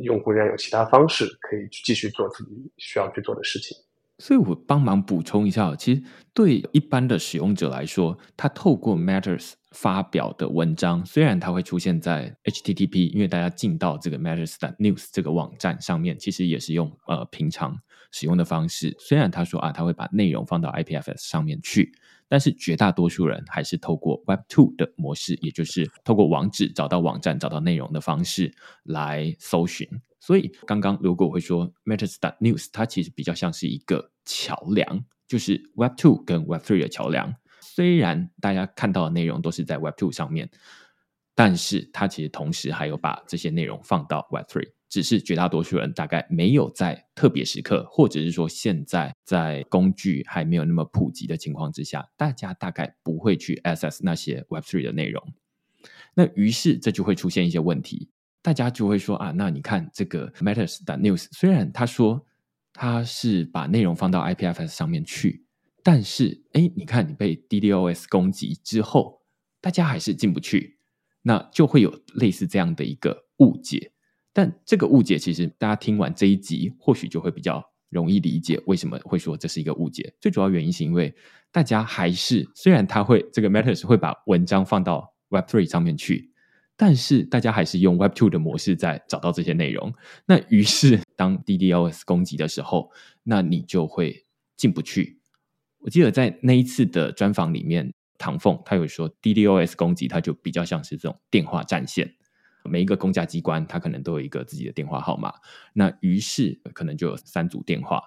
用户仍然有其他方式可以继续做自己需要去做的事情，所以我帮忙补充一下，其实对一般的使用者来说，他透过 Matters 发表的文章，虽然它会出现在 HTTP，因为大家进到这个 Matters.news 这个网站上面，其实也是用呃平常使用的方式。虽然他说啊，他会把内容放到 IPFS 上面去。但是绝大多数人还是透过 Web Two 的模式，也就是透过网址找到网站、找到内容的方式来搜寻。所以刚刚如果我会说 Matters.news，它其实比较像是一个桥梁，就是 Web Two 跟 Web Three 的桥梁。虽然大家看到的内容都是在 Web Two 上面，但是它其实同时还有把这些内容放到 Web Three。只是绝大多数人大概没有在特别时刻，或者是说现在在工具还没有那么普及的情况之下，大家大概不会去 access 那些 Web3 的内容。那于是这就会出现一些问题，大家就会说啊，那你看这个 Matters 的 News，虽然他说他是把内容放到 IPFS 上面去，但是哎，你看你被 DDoS 攻击之后，大家还是进不去，那就会有类似这样的一个误解。但这个误解，其实大家听完这一集，或许就会比较容易理解为什么会说这是一个误解。最主要原因是因为大家还是虽然他会这个 Matters 会把文章放到 Web Three 上面去，但是大家还是用 Web Two 的模式在找到这些内容。那于是当 DDoS 攻击的时候，那你就会进不去。我记得在那一次的专访里面，唐凤他有说 DDoS 攻击，它就比较像是这种电话占线。每一个公家机关，它可能都有一个自己的电话号码，那于是可能就有三组电话。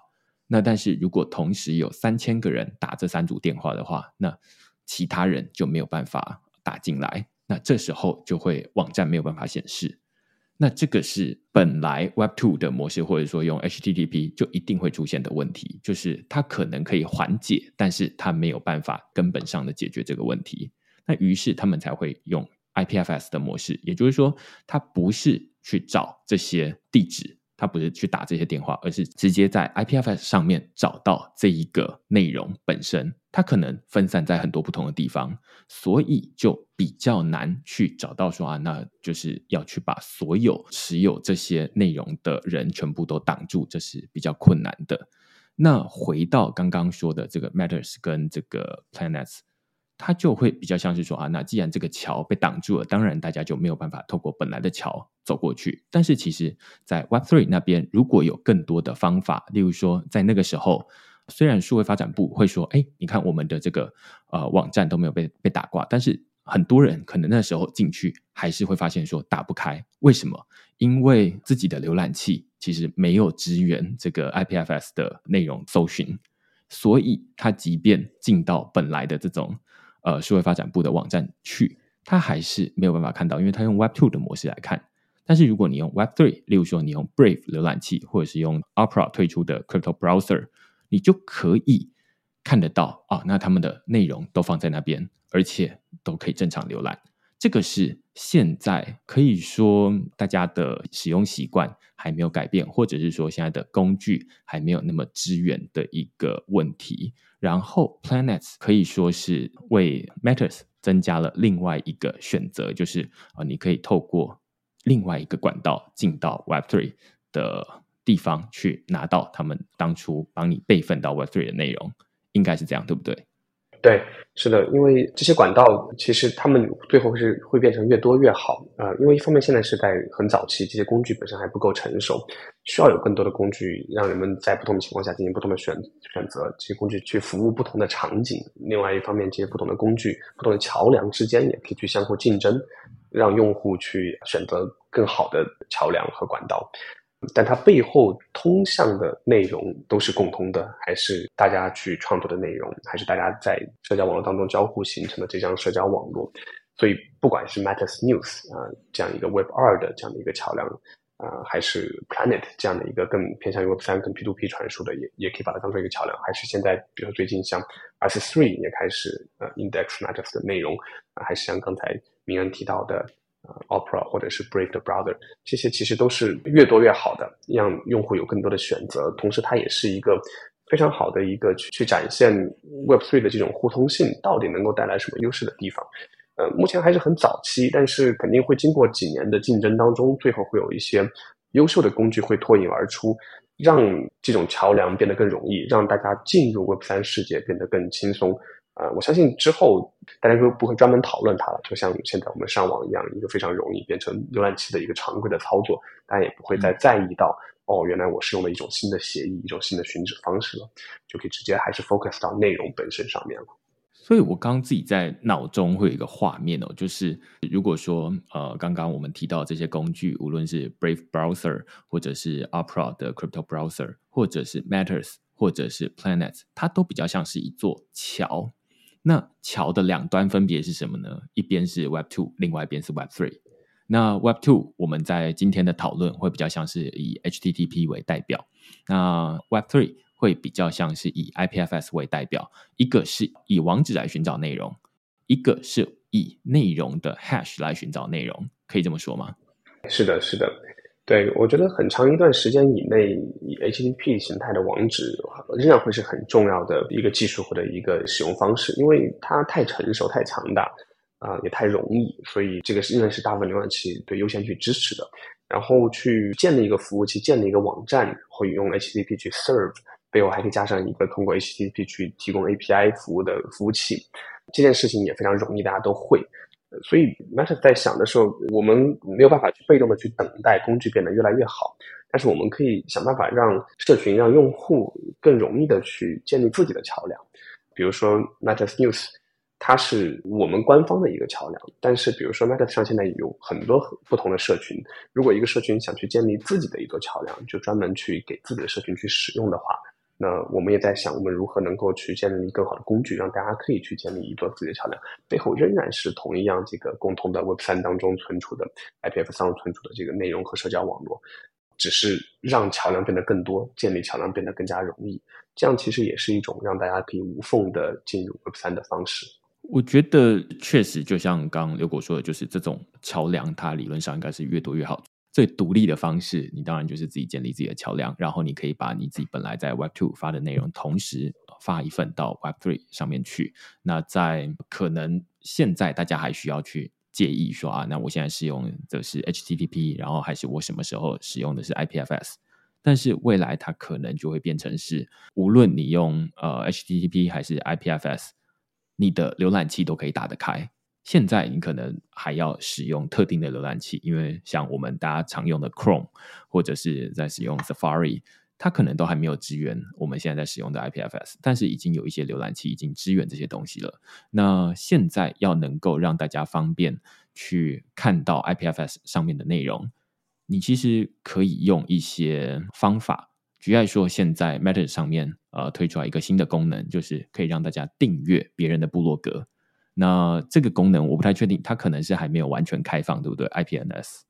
那但是如果同时有三千个人打这三组电话的话，那其他人就没有办法打进来。那这时候就会网站没有办法显示。那这个是本来 Web Two 的模式，或者说用 HTTP 就一定会出现的问题，就是它可能可以缓解，但是它没有办法根本上的解决这个问题。那于是他们才会用。IPFS 的模式，也就是说，它不是去找这些地址，它不是去打这些电话，而是直接在 IPFS 上面找到这一个内容本身。它可能分散在很多不同的地方，所以就比较难去找到说啊，那就是要去把所有持有这些内容的人全部都挡住，这是比较困难的。那回到刚刚说的这个 Matters 跟这个 Planets。它就会比较像是说啊，那既然这个桥被挡住了，当然大家就没有办法透过本来的桥走过去。但是其实，在 Web3 那边，如果有更多的方法，例如说，在那个时候，虽然数位发展部会说，哎，你看我们的这个呃网站都没有被被打挂，但是很多人可能那时候进去还是会发现说打不开。为什么？因为自己的浏览器其实没有支援这个 IPFS 的内容搜寻，所以它即便进到本来的这种。呃，社会发展部的网站去，他还是没有办法看到，因为他用 Web Two 的模式来看。但是如果你用 Web Three，例如说你用 Brave 浏览器，或者是用 Opera 推出的 Crypto Browser，你就可以看得到啊。那他们的内容都放在那边，而且都可以正常浏览。这个是现在可以说大家的使用习惯还没有改变，或者是说现在的工具还没有那么支援的一个问题。然后，Planets 可以说是为 Matters 增加了另外一个选择，就是啊、你可以透过另外一个管道进到 Web3 的地方去拿到他们当初帮你备份到 Web3 的内容，应该是这样，对不对？对，是的，因为这些管道其实他们最后是会变成越多越好啊、呃。因为一方面现在是在很早期，这些工具本身还不够成熟，需要有更多的工具让人们在不同的情况下进行不同的选选择，这些工具去服务不同的场景。另外一方面，这些不同的工具、不同的桥梁之间也可以去相互竞争，让用户去选择更好的桥梁和管道。但它背后通向的内容都是共通的，还是大家去创作的内容，还是大家在社交网络当中交互形成的这张社交网络？所以，不管是 Matters News 啊、这样一个 Web 二的这样的一个桥梁啊、还是 Planet 这样的一个更偏向于 Web 三跟 P to P 传输的，也也可以把它当做一个桥梁。还是现在，比如说最近像 S Three 也开始呃 Index Matters 的内容啊、还是像刚才明恩提到的。Opera 或者是 Brave Browser，这些其实都是越多越好的，让用户有更多的选择。同时，它也是一个非常好的一个去去展现 Web3 的这种互通性到底能够带来什么优势的地方。呃，目前还是很早期，但是肯定会经过几年的竞争当中，最后会有一些优秀的工具会脱颖而出，让这种桥梁变得更容易，让大家进入 Web3 世界变得更轻松。啊、呃，我相信之后大家都不会专门讨论它了，就像现在我们上网一样，一个非常容易变成浏览器的一个常规的操作，大家也不会再在意到、嗯、哦，原来我是用了一种新的协议，一种新的寻址方式了，就可以直接还是 focus 到内容本身上面了。所以我刚刚自己在脑中会有一个画面哦，就是如果说呃，刚刚我们提到这些工具，无论是 Brave Browser，或者是 Opera 的 Crypto Browser，或者是 Matters，或者是 Planet，它都比较像是一座桥。那桥的两端分别是什么呢？一边是 Web Two，另外一边是 Web Three。那 Web Two 我们在今天的讨论会比较像是以 HTTP 为代表，那 Web Three 会比较像是以 IPFS 为代表。一个是以网址来寻找内容，一个是以内容的 hash 来寻找内容，可以这么说吗？是的，是的。对，我觉得很长一段时间以内，以 HTTP 形态的网址仍然会是很重要的一个技术或者一个使用方式，因为它太成熟、太强大，啊、也太容易，所以这个仍然是大部分浏览器对优先去支持的。然后去建立一个服务器、建立一个网站，会用 HTTP 去 serve，背后还可以加上一个通过 HTTP 去提供 API 服务的服务器，这件事情也非常容易，大家都会。所以，Matters 在想的时候，我们没有办法去被动的去等待工具变得越来越好，但是我们可以想办法让社群、让用户更容易的去建立自己的桥梁。比如说，Matters News，它是我们官方的一个桥梁。但是，比如说，Matters 上现在有很多不同的社群，如果一个社群想去建立自己的一座桥梁，就专门去给自己的社群去使用的话。那我们也在想，我们如何能够去建立更好的工具，让大家可以去建立一座自己的桥梁。背后仍然是同一样这个共同的 Web 三当中存储的 IPFS 存储的这个内容和社交网络，只是让桥梁变得更多，建立桥梁变得更加容易。这样其实也是一种让大家可以无缝的进入 Web 三的方式。我觉得确实就像刚刘果说的，就是这种桥梁，它理论上应该是越多越好。最独立的方式，你当然就是自己建立自己的桥梁，然后你可以把你自己本来在 Web 2发的内容，同时发一份到 Web 3上面去。那在可能现在大家还需要去介意说啊，那我现在使用的是 HTTP，然后还是我什么时候使用的是 IPFS？但是未来它可能就会变成是，无论你用呃 HTTP 还是 IPFS，你的浏览器都可以打得开。现在你可能还要使用特定的浏览器，因为像我们大家常用的 Chrome 或者是在使用 Safari，它可能都还没有支援我们现在在使用的 IPFS，但是已经有一些浏览器已经支援这些东西了。那现在要能够让大家方便去看到 IPFS 上面的内容，你其实可以用一些方法。举例说，现在 Meta 上面呃推出来一个新的功能，就是可以让大家订阅别人的部落格。那这个功能我不太确定，它可能是还没有完全开放，对不对？IPNS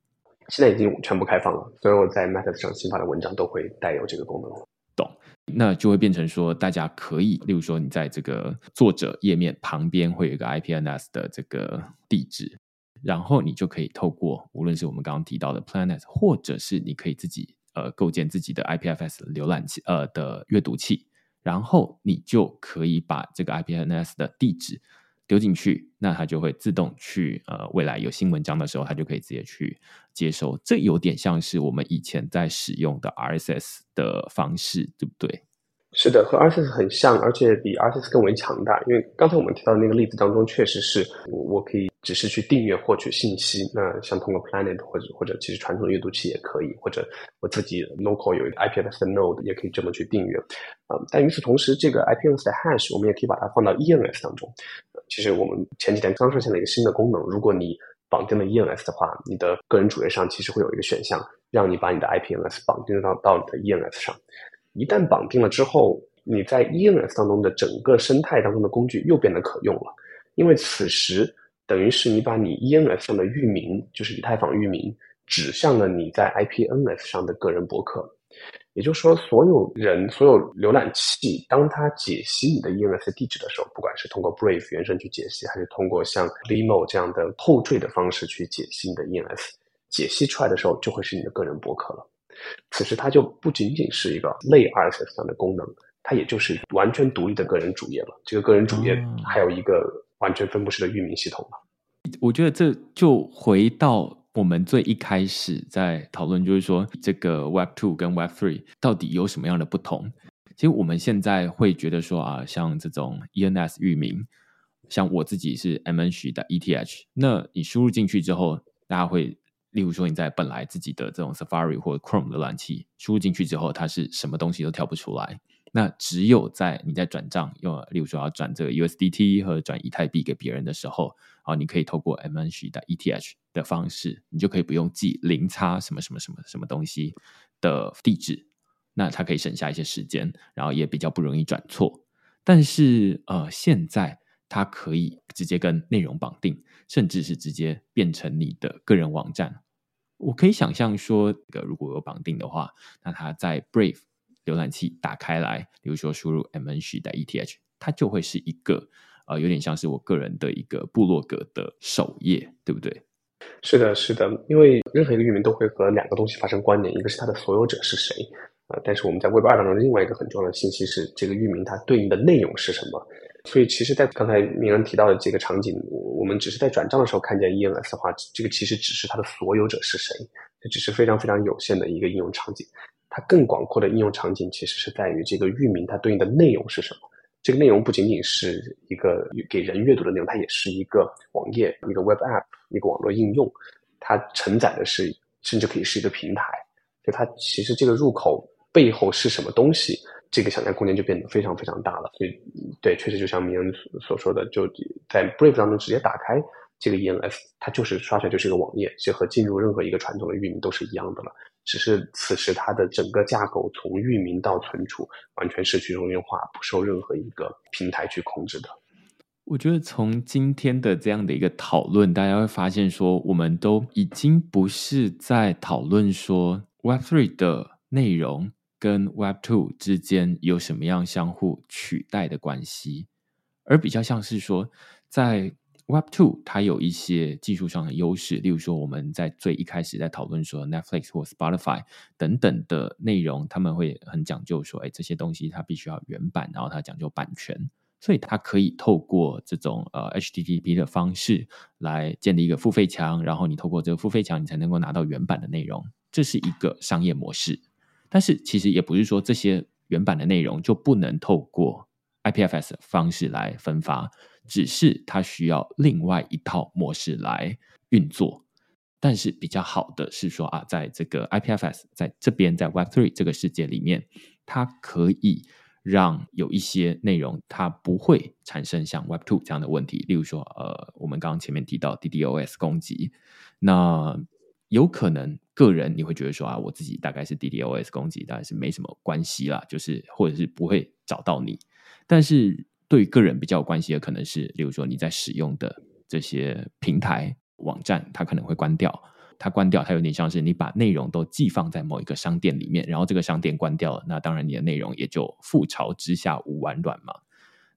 现在已经全部开放了，所以我在 Meta 上新发的文章都会带有这个功能。懂，那就会变成说，大家可以，例如说，你在这个作者页面旁边会有一个 IPNS 的这个地址，然后你就可以透过无论是我们刚刚提到的 Planet，或者是你可以自己呃构建自己的 IPFS 浏览器呃的阅读器，然后你就可以把这个 IPNS 的地址。丢进去，那它就会自动去呃，未来有新文章的时候，它就可以直接去接收。这有点像是我们以前在使用的 RSS 的方式，对不对？是的，和 RSS 很像，而且比 RSS 更为强大。因为刚才我们提到的那个例子当中，确实是我我可以只是去订阅获取信息。那像通过 Planet 或者或者其实传统的阅读器也可以，或者我自己 local 有一个 IPFS 的 node 也可以这么去订阅。啊、嗯，但与此同时，这个 IPFS 的 hash 我们也可以把它放到 ENS 当中。其实我们前几天刚上线了一个新的功能，如果你绑定了 ENS 的话，你的个人主页上其实会有一个选项，让你把你的 IPNS 绑定到到你的 ENS 上。一旦绑定了之后，你在 ENS 当中的整个生态当中的工具又变得可用了，因为此时等于是你把你 ENS 上的域名，就是以太坊域名，指向了你在 IPNS 上的个人博客。也就是说，所有人、所有浏览器，当它解析你的 ENS 地址的时候，不管是通过 Brave 原生去解析，还是通过像 Limo 这样的后缀的方式去解析你的 ENS，解析出来的时候，就会是你的个人博客了。此时它就不仅仅是一个类 RSS 上的功能，它也就是完全独立的个人主页了。这个个人主页还有一个完全分布式的域名系统了。我觉得这就回到我们最一开始在讨论，就是说这个 Web Two 跟 Web Three 到底有什么样的不同？其实我们现在会觉得说啊，像这种 ENS 域名，像我自己是 MN 的 ETH，那你输入进去之后，大家会。例如说，你在本来自己的这种 Safari 或者 Chrome 的浏览器输入进去之后，它是什么东西都跳不出来。那只有在你在转账用，例如说要转这个 USDT 或者转以太币给别人的时候，啊，你可以透过 MNC 的 ETH 的方式，你就可以不用记零差什么什么什么什么东西的地址，那它可以省下一些时间，然后也比较不容易转错。但是呃，现在它可以直接跟内容绑定，甚至是直接变成你的个人网站。我可以想象说，这个如果有绑定的话，那它在 Brave 浏览器打开来，比如说输入 MNC 的 ETH，它就会是一个呃，有点像是我个人的一个部落格的首页，对不对？是的，是的，因为任何一个域名都会和两个东西发生关联，一个是它的所有者是谁啊、呃，但是我们在 Web 二当中另外一个很重要的信息是这个域名它对应的内容是什么。所以，其实，在刚才明恩提到的这个场景，我们只是在转账的时候看见 ENS 的话，这个其实只是它的所有者是谁，这只是非常非常有限的一个应用场景。它更广阔的应用场景其实是在于这个域名它对应的内容是什么。这个内容不仅仅是一个给人阅读的内容，它也是一个网页、一个 Web App、一个网络应用，它承载的是，甚至可以是一个平台。就它其实这个入口背后是什么东西？这个想象空间就变得非常非常大了，所以对，确实就像明恩所说的，就在 Brave 当中直接打开这个 ENS，它就是刷出来就是一个网页，就和进入任何一个传统的域名都是一样的了。只是此时它的整个架构从域名到存储完全是去中心化，不受任何一个平台去控制的。我觉得从今天的这样的一个讨论，大家会发现说，我们都已经不是在讨论说 Web3 的内容。跟 Web Two 之间有什么样相互取代的关系？而比较像是说，在 Web Two 它有一些技术上的优势，例如说我们在最一开始在讨论说 Netflix 或 Spotify 等等的内容，他们会很讲究说，哎，这些东西它必须要原版，然后它讲究版权，所以它可以透过这种呃 HTTP 的方式来建立一个付费墙，然后你透过这个付费墙，你才能够拿到原版的内容，这是一个商业模式。但是其实也不是说这些原版的内容就不能透过 IPFS 方式来分发，只是它需要另外一套模式来运作。但是比较好的是说啊，在这个 IPFS 在这边在 Web3 这个世界里面，它可以让有一些内容它不会产生像 Web2 这样的问题。例如说，呃，我们刚刚前面提到 DDoS 攻击，那有可能个人你会觉得说啊，我自己大概是 DDoS 攻击，大概是没什么关系啦，就是或者是不会找到你。但是对个人比较有关系的，可能是例如说你在使用的这些平台。网站它可能会关掉，它关掉，它有点像是你把内容都寄放在某一个商店里面，然后这个商店关掉了，那当然你的内容也就覆巢之下无完卵嘛。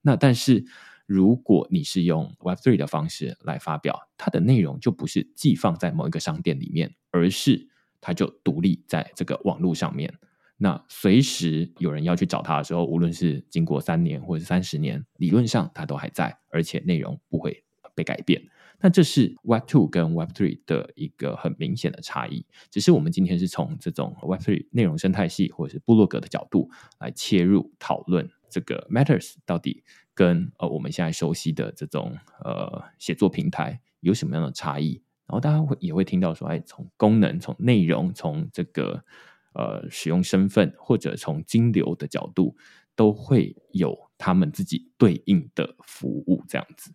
那但是如果你是用 Web3 的方式来发表，它的内容就不是寄放在某一个商店里面，而是它就独立在这个网络上面。那随时有人要去找他的时候，无论是经过三年或者三十年，理论上它都还在，而且内容不会被改变。那这是 Web Two 跟 Web Three 的一个很明显的差异。只是我们今天是从这种 Web Three 内容生态系或者是部落格的角度来切入讨论这个 Matters 到底跟呃我们现在熟悉的这种呃写作平台有什么样的差异。然后大家会也会听到说，哎，从功能、从内容、从这个呃使用身份或者从金流的角度，都会有他们自己对应的服务这样子。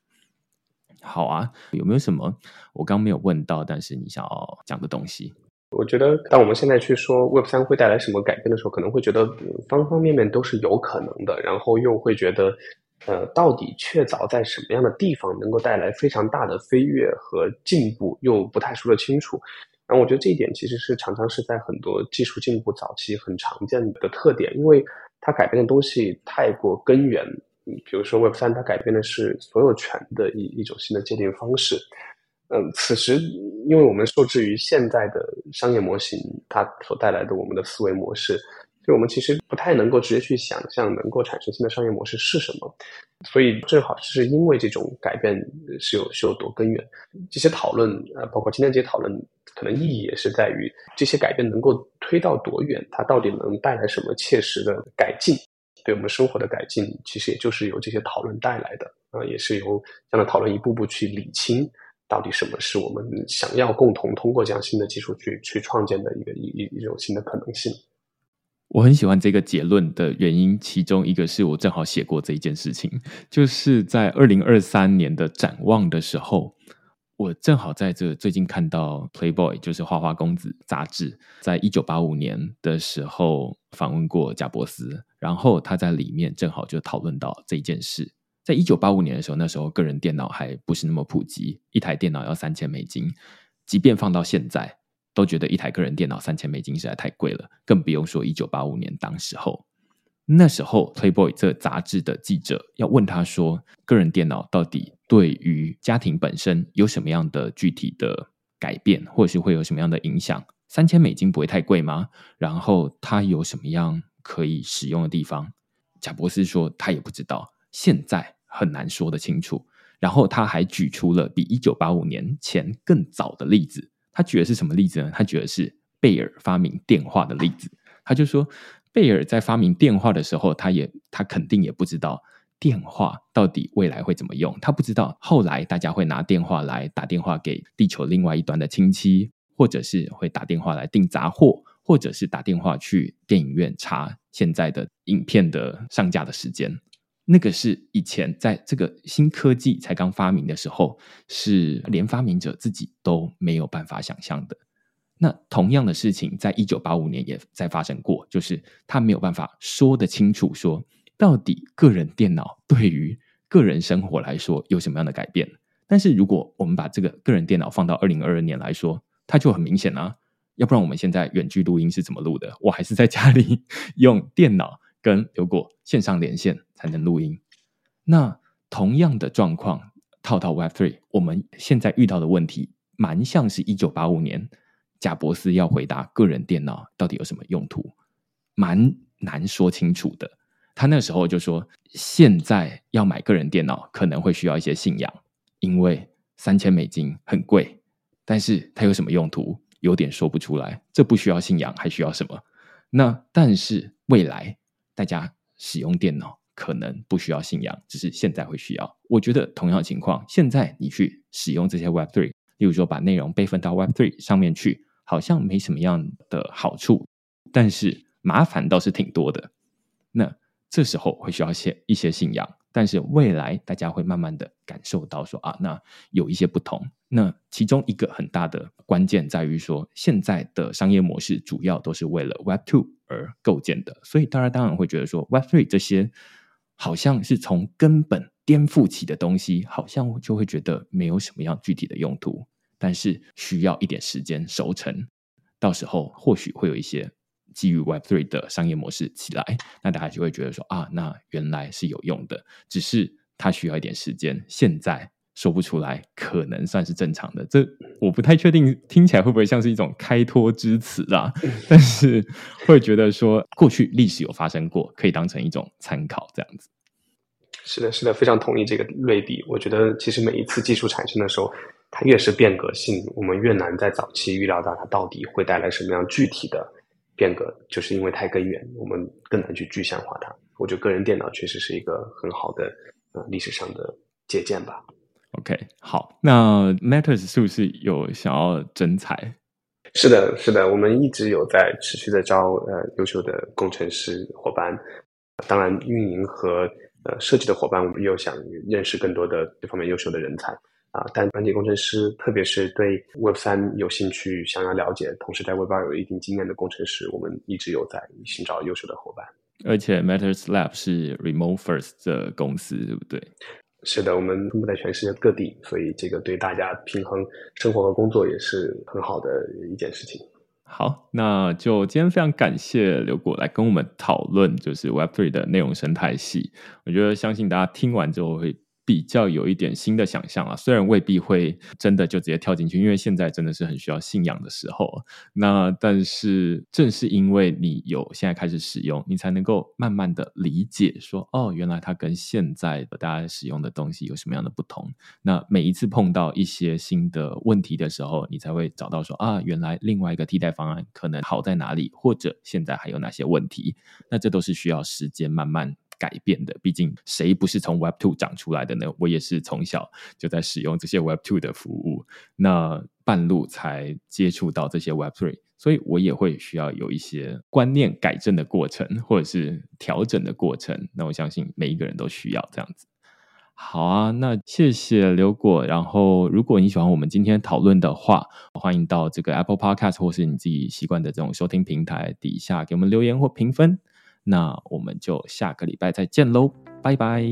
好啊，有没有什么我刚没有问到，但是你想要讲的东西？我觉得，当我们现在去说 Web 三会带来什么改变的时候，可能会觉得方方面面都是有可能的，然后又会觉得，呃，到底确凿在什么样的地方能够带来非常大的飞跃和进步，又不太说得清楚。然后我觉得这一点其实是常常是在很多技术进步早期很常见的特点，因为它改变的东西太过根源。比如说 Web 三，它改变的是所有权的一一种新的界定方式。嗯，此时因为我们受制于现在的商业模型，它所带来的我们的思维模式，所以我们其实不太能够直接去想象能够产生新的商业模式是什么。所以正好是因为这种改变是有是有多根源，这些讨论啊，包括今天这些讨论，可能意义也是在于这些改变能够推到多远，它到底能带来什么切实的改进。对我们生活的改进，其实也就是由这些讨论带来的啊，也是由这样的讨论一步步去理清，到底什么是我们想要共同通过这样新的技术去去创建的一个一一一种新的可能性。我很喜欢这个结论的原因，其中一个是我正好写过这一件事情，就是在二零二三年的展望的时候。我正好在这最近看到《Playboy》就是《花花公子》杂志，在一九八五年的时候访问过贾伯斯，然后他在里面正好就讨论到这一件事。在一九八五年的时候，那时候个人电脑还不是那么普及，一台电脑要三千美金，即便放到现在，都觉得一台个人电脑三千美金实在太贵了，更不用说一九八五年当时候。那时候，《Playboy》这杂志的记者要问他说：“个人电脑到底对于家庭本身有什么样的具体的改变，或是会有什么样的影响？三千美金不会太贵吗？然后它有什么样可以使用的地方？”贾伯斯说：“他也不知道，现在很难说得清楚。”然后他还举出了比一九八五年前更早的例子。他举的是什么例子呢？他举的是贝尔发明电话的例子。他就说。贝尔在发明电话的时候，他也他肯定也不知道电话到底未来会怎么用。他不知道后来大家会拿电话来打电话给地球另外一端的亲戚，或者是会打电话来订杂货，或者是打电话去电影院查现在的影片的上架的时间。那个是以前在这个新科技才刚发明的时候，是连发明者自己都没有办法想象的。那同样的事情，在一九八五年也在发生过，就是他没有办法说得清楚，说到底个人电脑对于个人生活来说有什么样的改变。但是如果我们把这个个人电脑放到二零二二年来说，它就很明显啊。要不然我们现在远距录音是怎么录的？我还是在家里 用电脑跟刘果线上连线才能录音。那同样的状况套到 Web Three，我们现在遇到的问题蛮像是一九八五年。贾伯斯要回答个人电脑到底有什么用途，蛮难说清楚的。他那时候就说，现在要买个人电脑可能会需要一些信仰，因为三千美金很贵。但是它有什么用途，有点说不出来。这不需要信仰，还需要什么？那但是未来大家使用电脑可能不需要信仰，只是现在会需要。我觉得同样的情况，现在你去使用这些 Web Three，例如说把内容备份到 Web Three 上面去，好像没什么样的好处，但是麻烦倒是挺多的。那这时候会需要些一些信仰，但是未来大家会慢慢的感受到说啊，那有一些不同。那其中一个很大的关键在于说，现在的商业模式主要都是为了 Web2 而构建的，所以大家当然会觉得说 Web3 这些。好像是从根本颠覆起的东西，好像就会觉得没有什么样具体的用途，但是需要一点时间熟成，到时候或许会有一些基于 Web3 的商业模式起来，那大家就会觉得说啊，那原来是有用的，只是它需要一点时间，现在。说不出来，可能算是正常的。这我不太确定，听起来会不会像是一种开脱之词啦？但是会觉得说，过去历史有发生过，可以当成一种参考，这样子。是的，是的，非常同意这个类比。我觉得，其实每一次技术产生的时候，它越是变革性，我们越难在早期预料到它到底会带来什么样具体的变革，就是因为太根源，我们更难去具象化它。我觉得个人电脑确实是一个很好的呃历史上的借鉴吧。OK，好，那 Matters 是不是有想要征才？是的，是的，我们一直有在持续的招呃优秀的工程师伙伴，当然运营和呃设计的伙伴，我们又想认识更多的这方面优秀的人才啊、呃。但软件工程师，特别是对 Web 三有兴趣、想要了解，同时在 Web 二有一定经验的工程师，我们一直有在寻找优秀的伙伴。而且 Matters Lab 是 Remote First 的公司，对不对？是的，我们分布在全世界各地，所以这个对大家平衡生活和工作也是很好的一件事情。好，那就今天非常感谢刘果来跟我们讨论，就是 Web3 的内容生态系。我觉得相信大家听完之后会。比较有一点新的想象啊，虽然未必会真的就直接跳进去，因为现在真的是很需要信仰的时候。那但是正是因为你有现在开始使用，你才能够慢慢的理解说，哦，原来它跟现在大家使用的东西有什么样的不同。那每一次碰到一些新的问题的时候，你才会找到说，啊，原来另外一个替代方案可能好在哪里，或者现在还有哪些问题。那这都是需要时间慢慢。改变的，毕竟谁不是从 Web Two 长出来的呢？我也是从小就在使用这些 Web Two 的服务，那半路才接触到这些 Web Three，所以我也会需要有一些观念改正的过程，或者是调整的过程。那我相信每一个人都需要这样子。好啊，那谢谢刘果。然后，如果你喜欢我们今天讨论的话，欢迎到这个 Apple Podcast 或是你自己习惯的这种收听平台底下给我们留言或评分。那我们就下个礼拜再见喽，拜拜。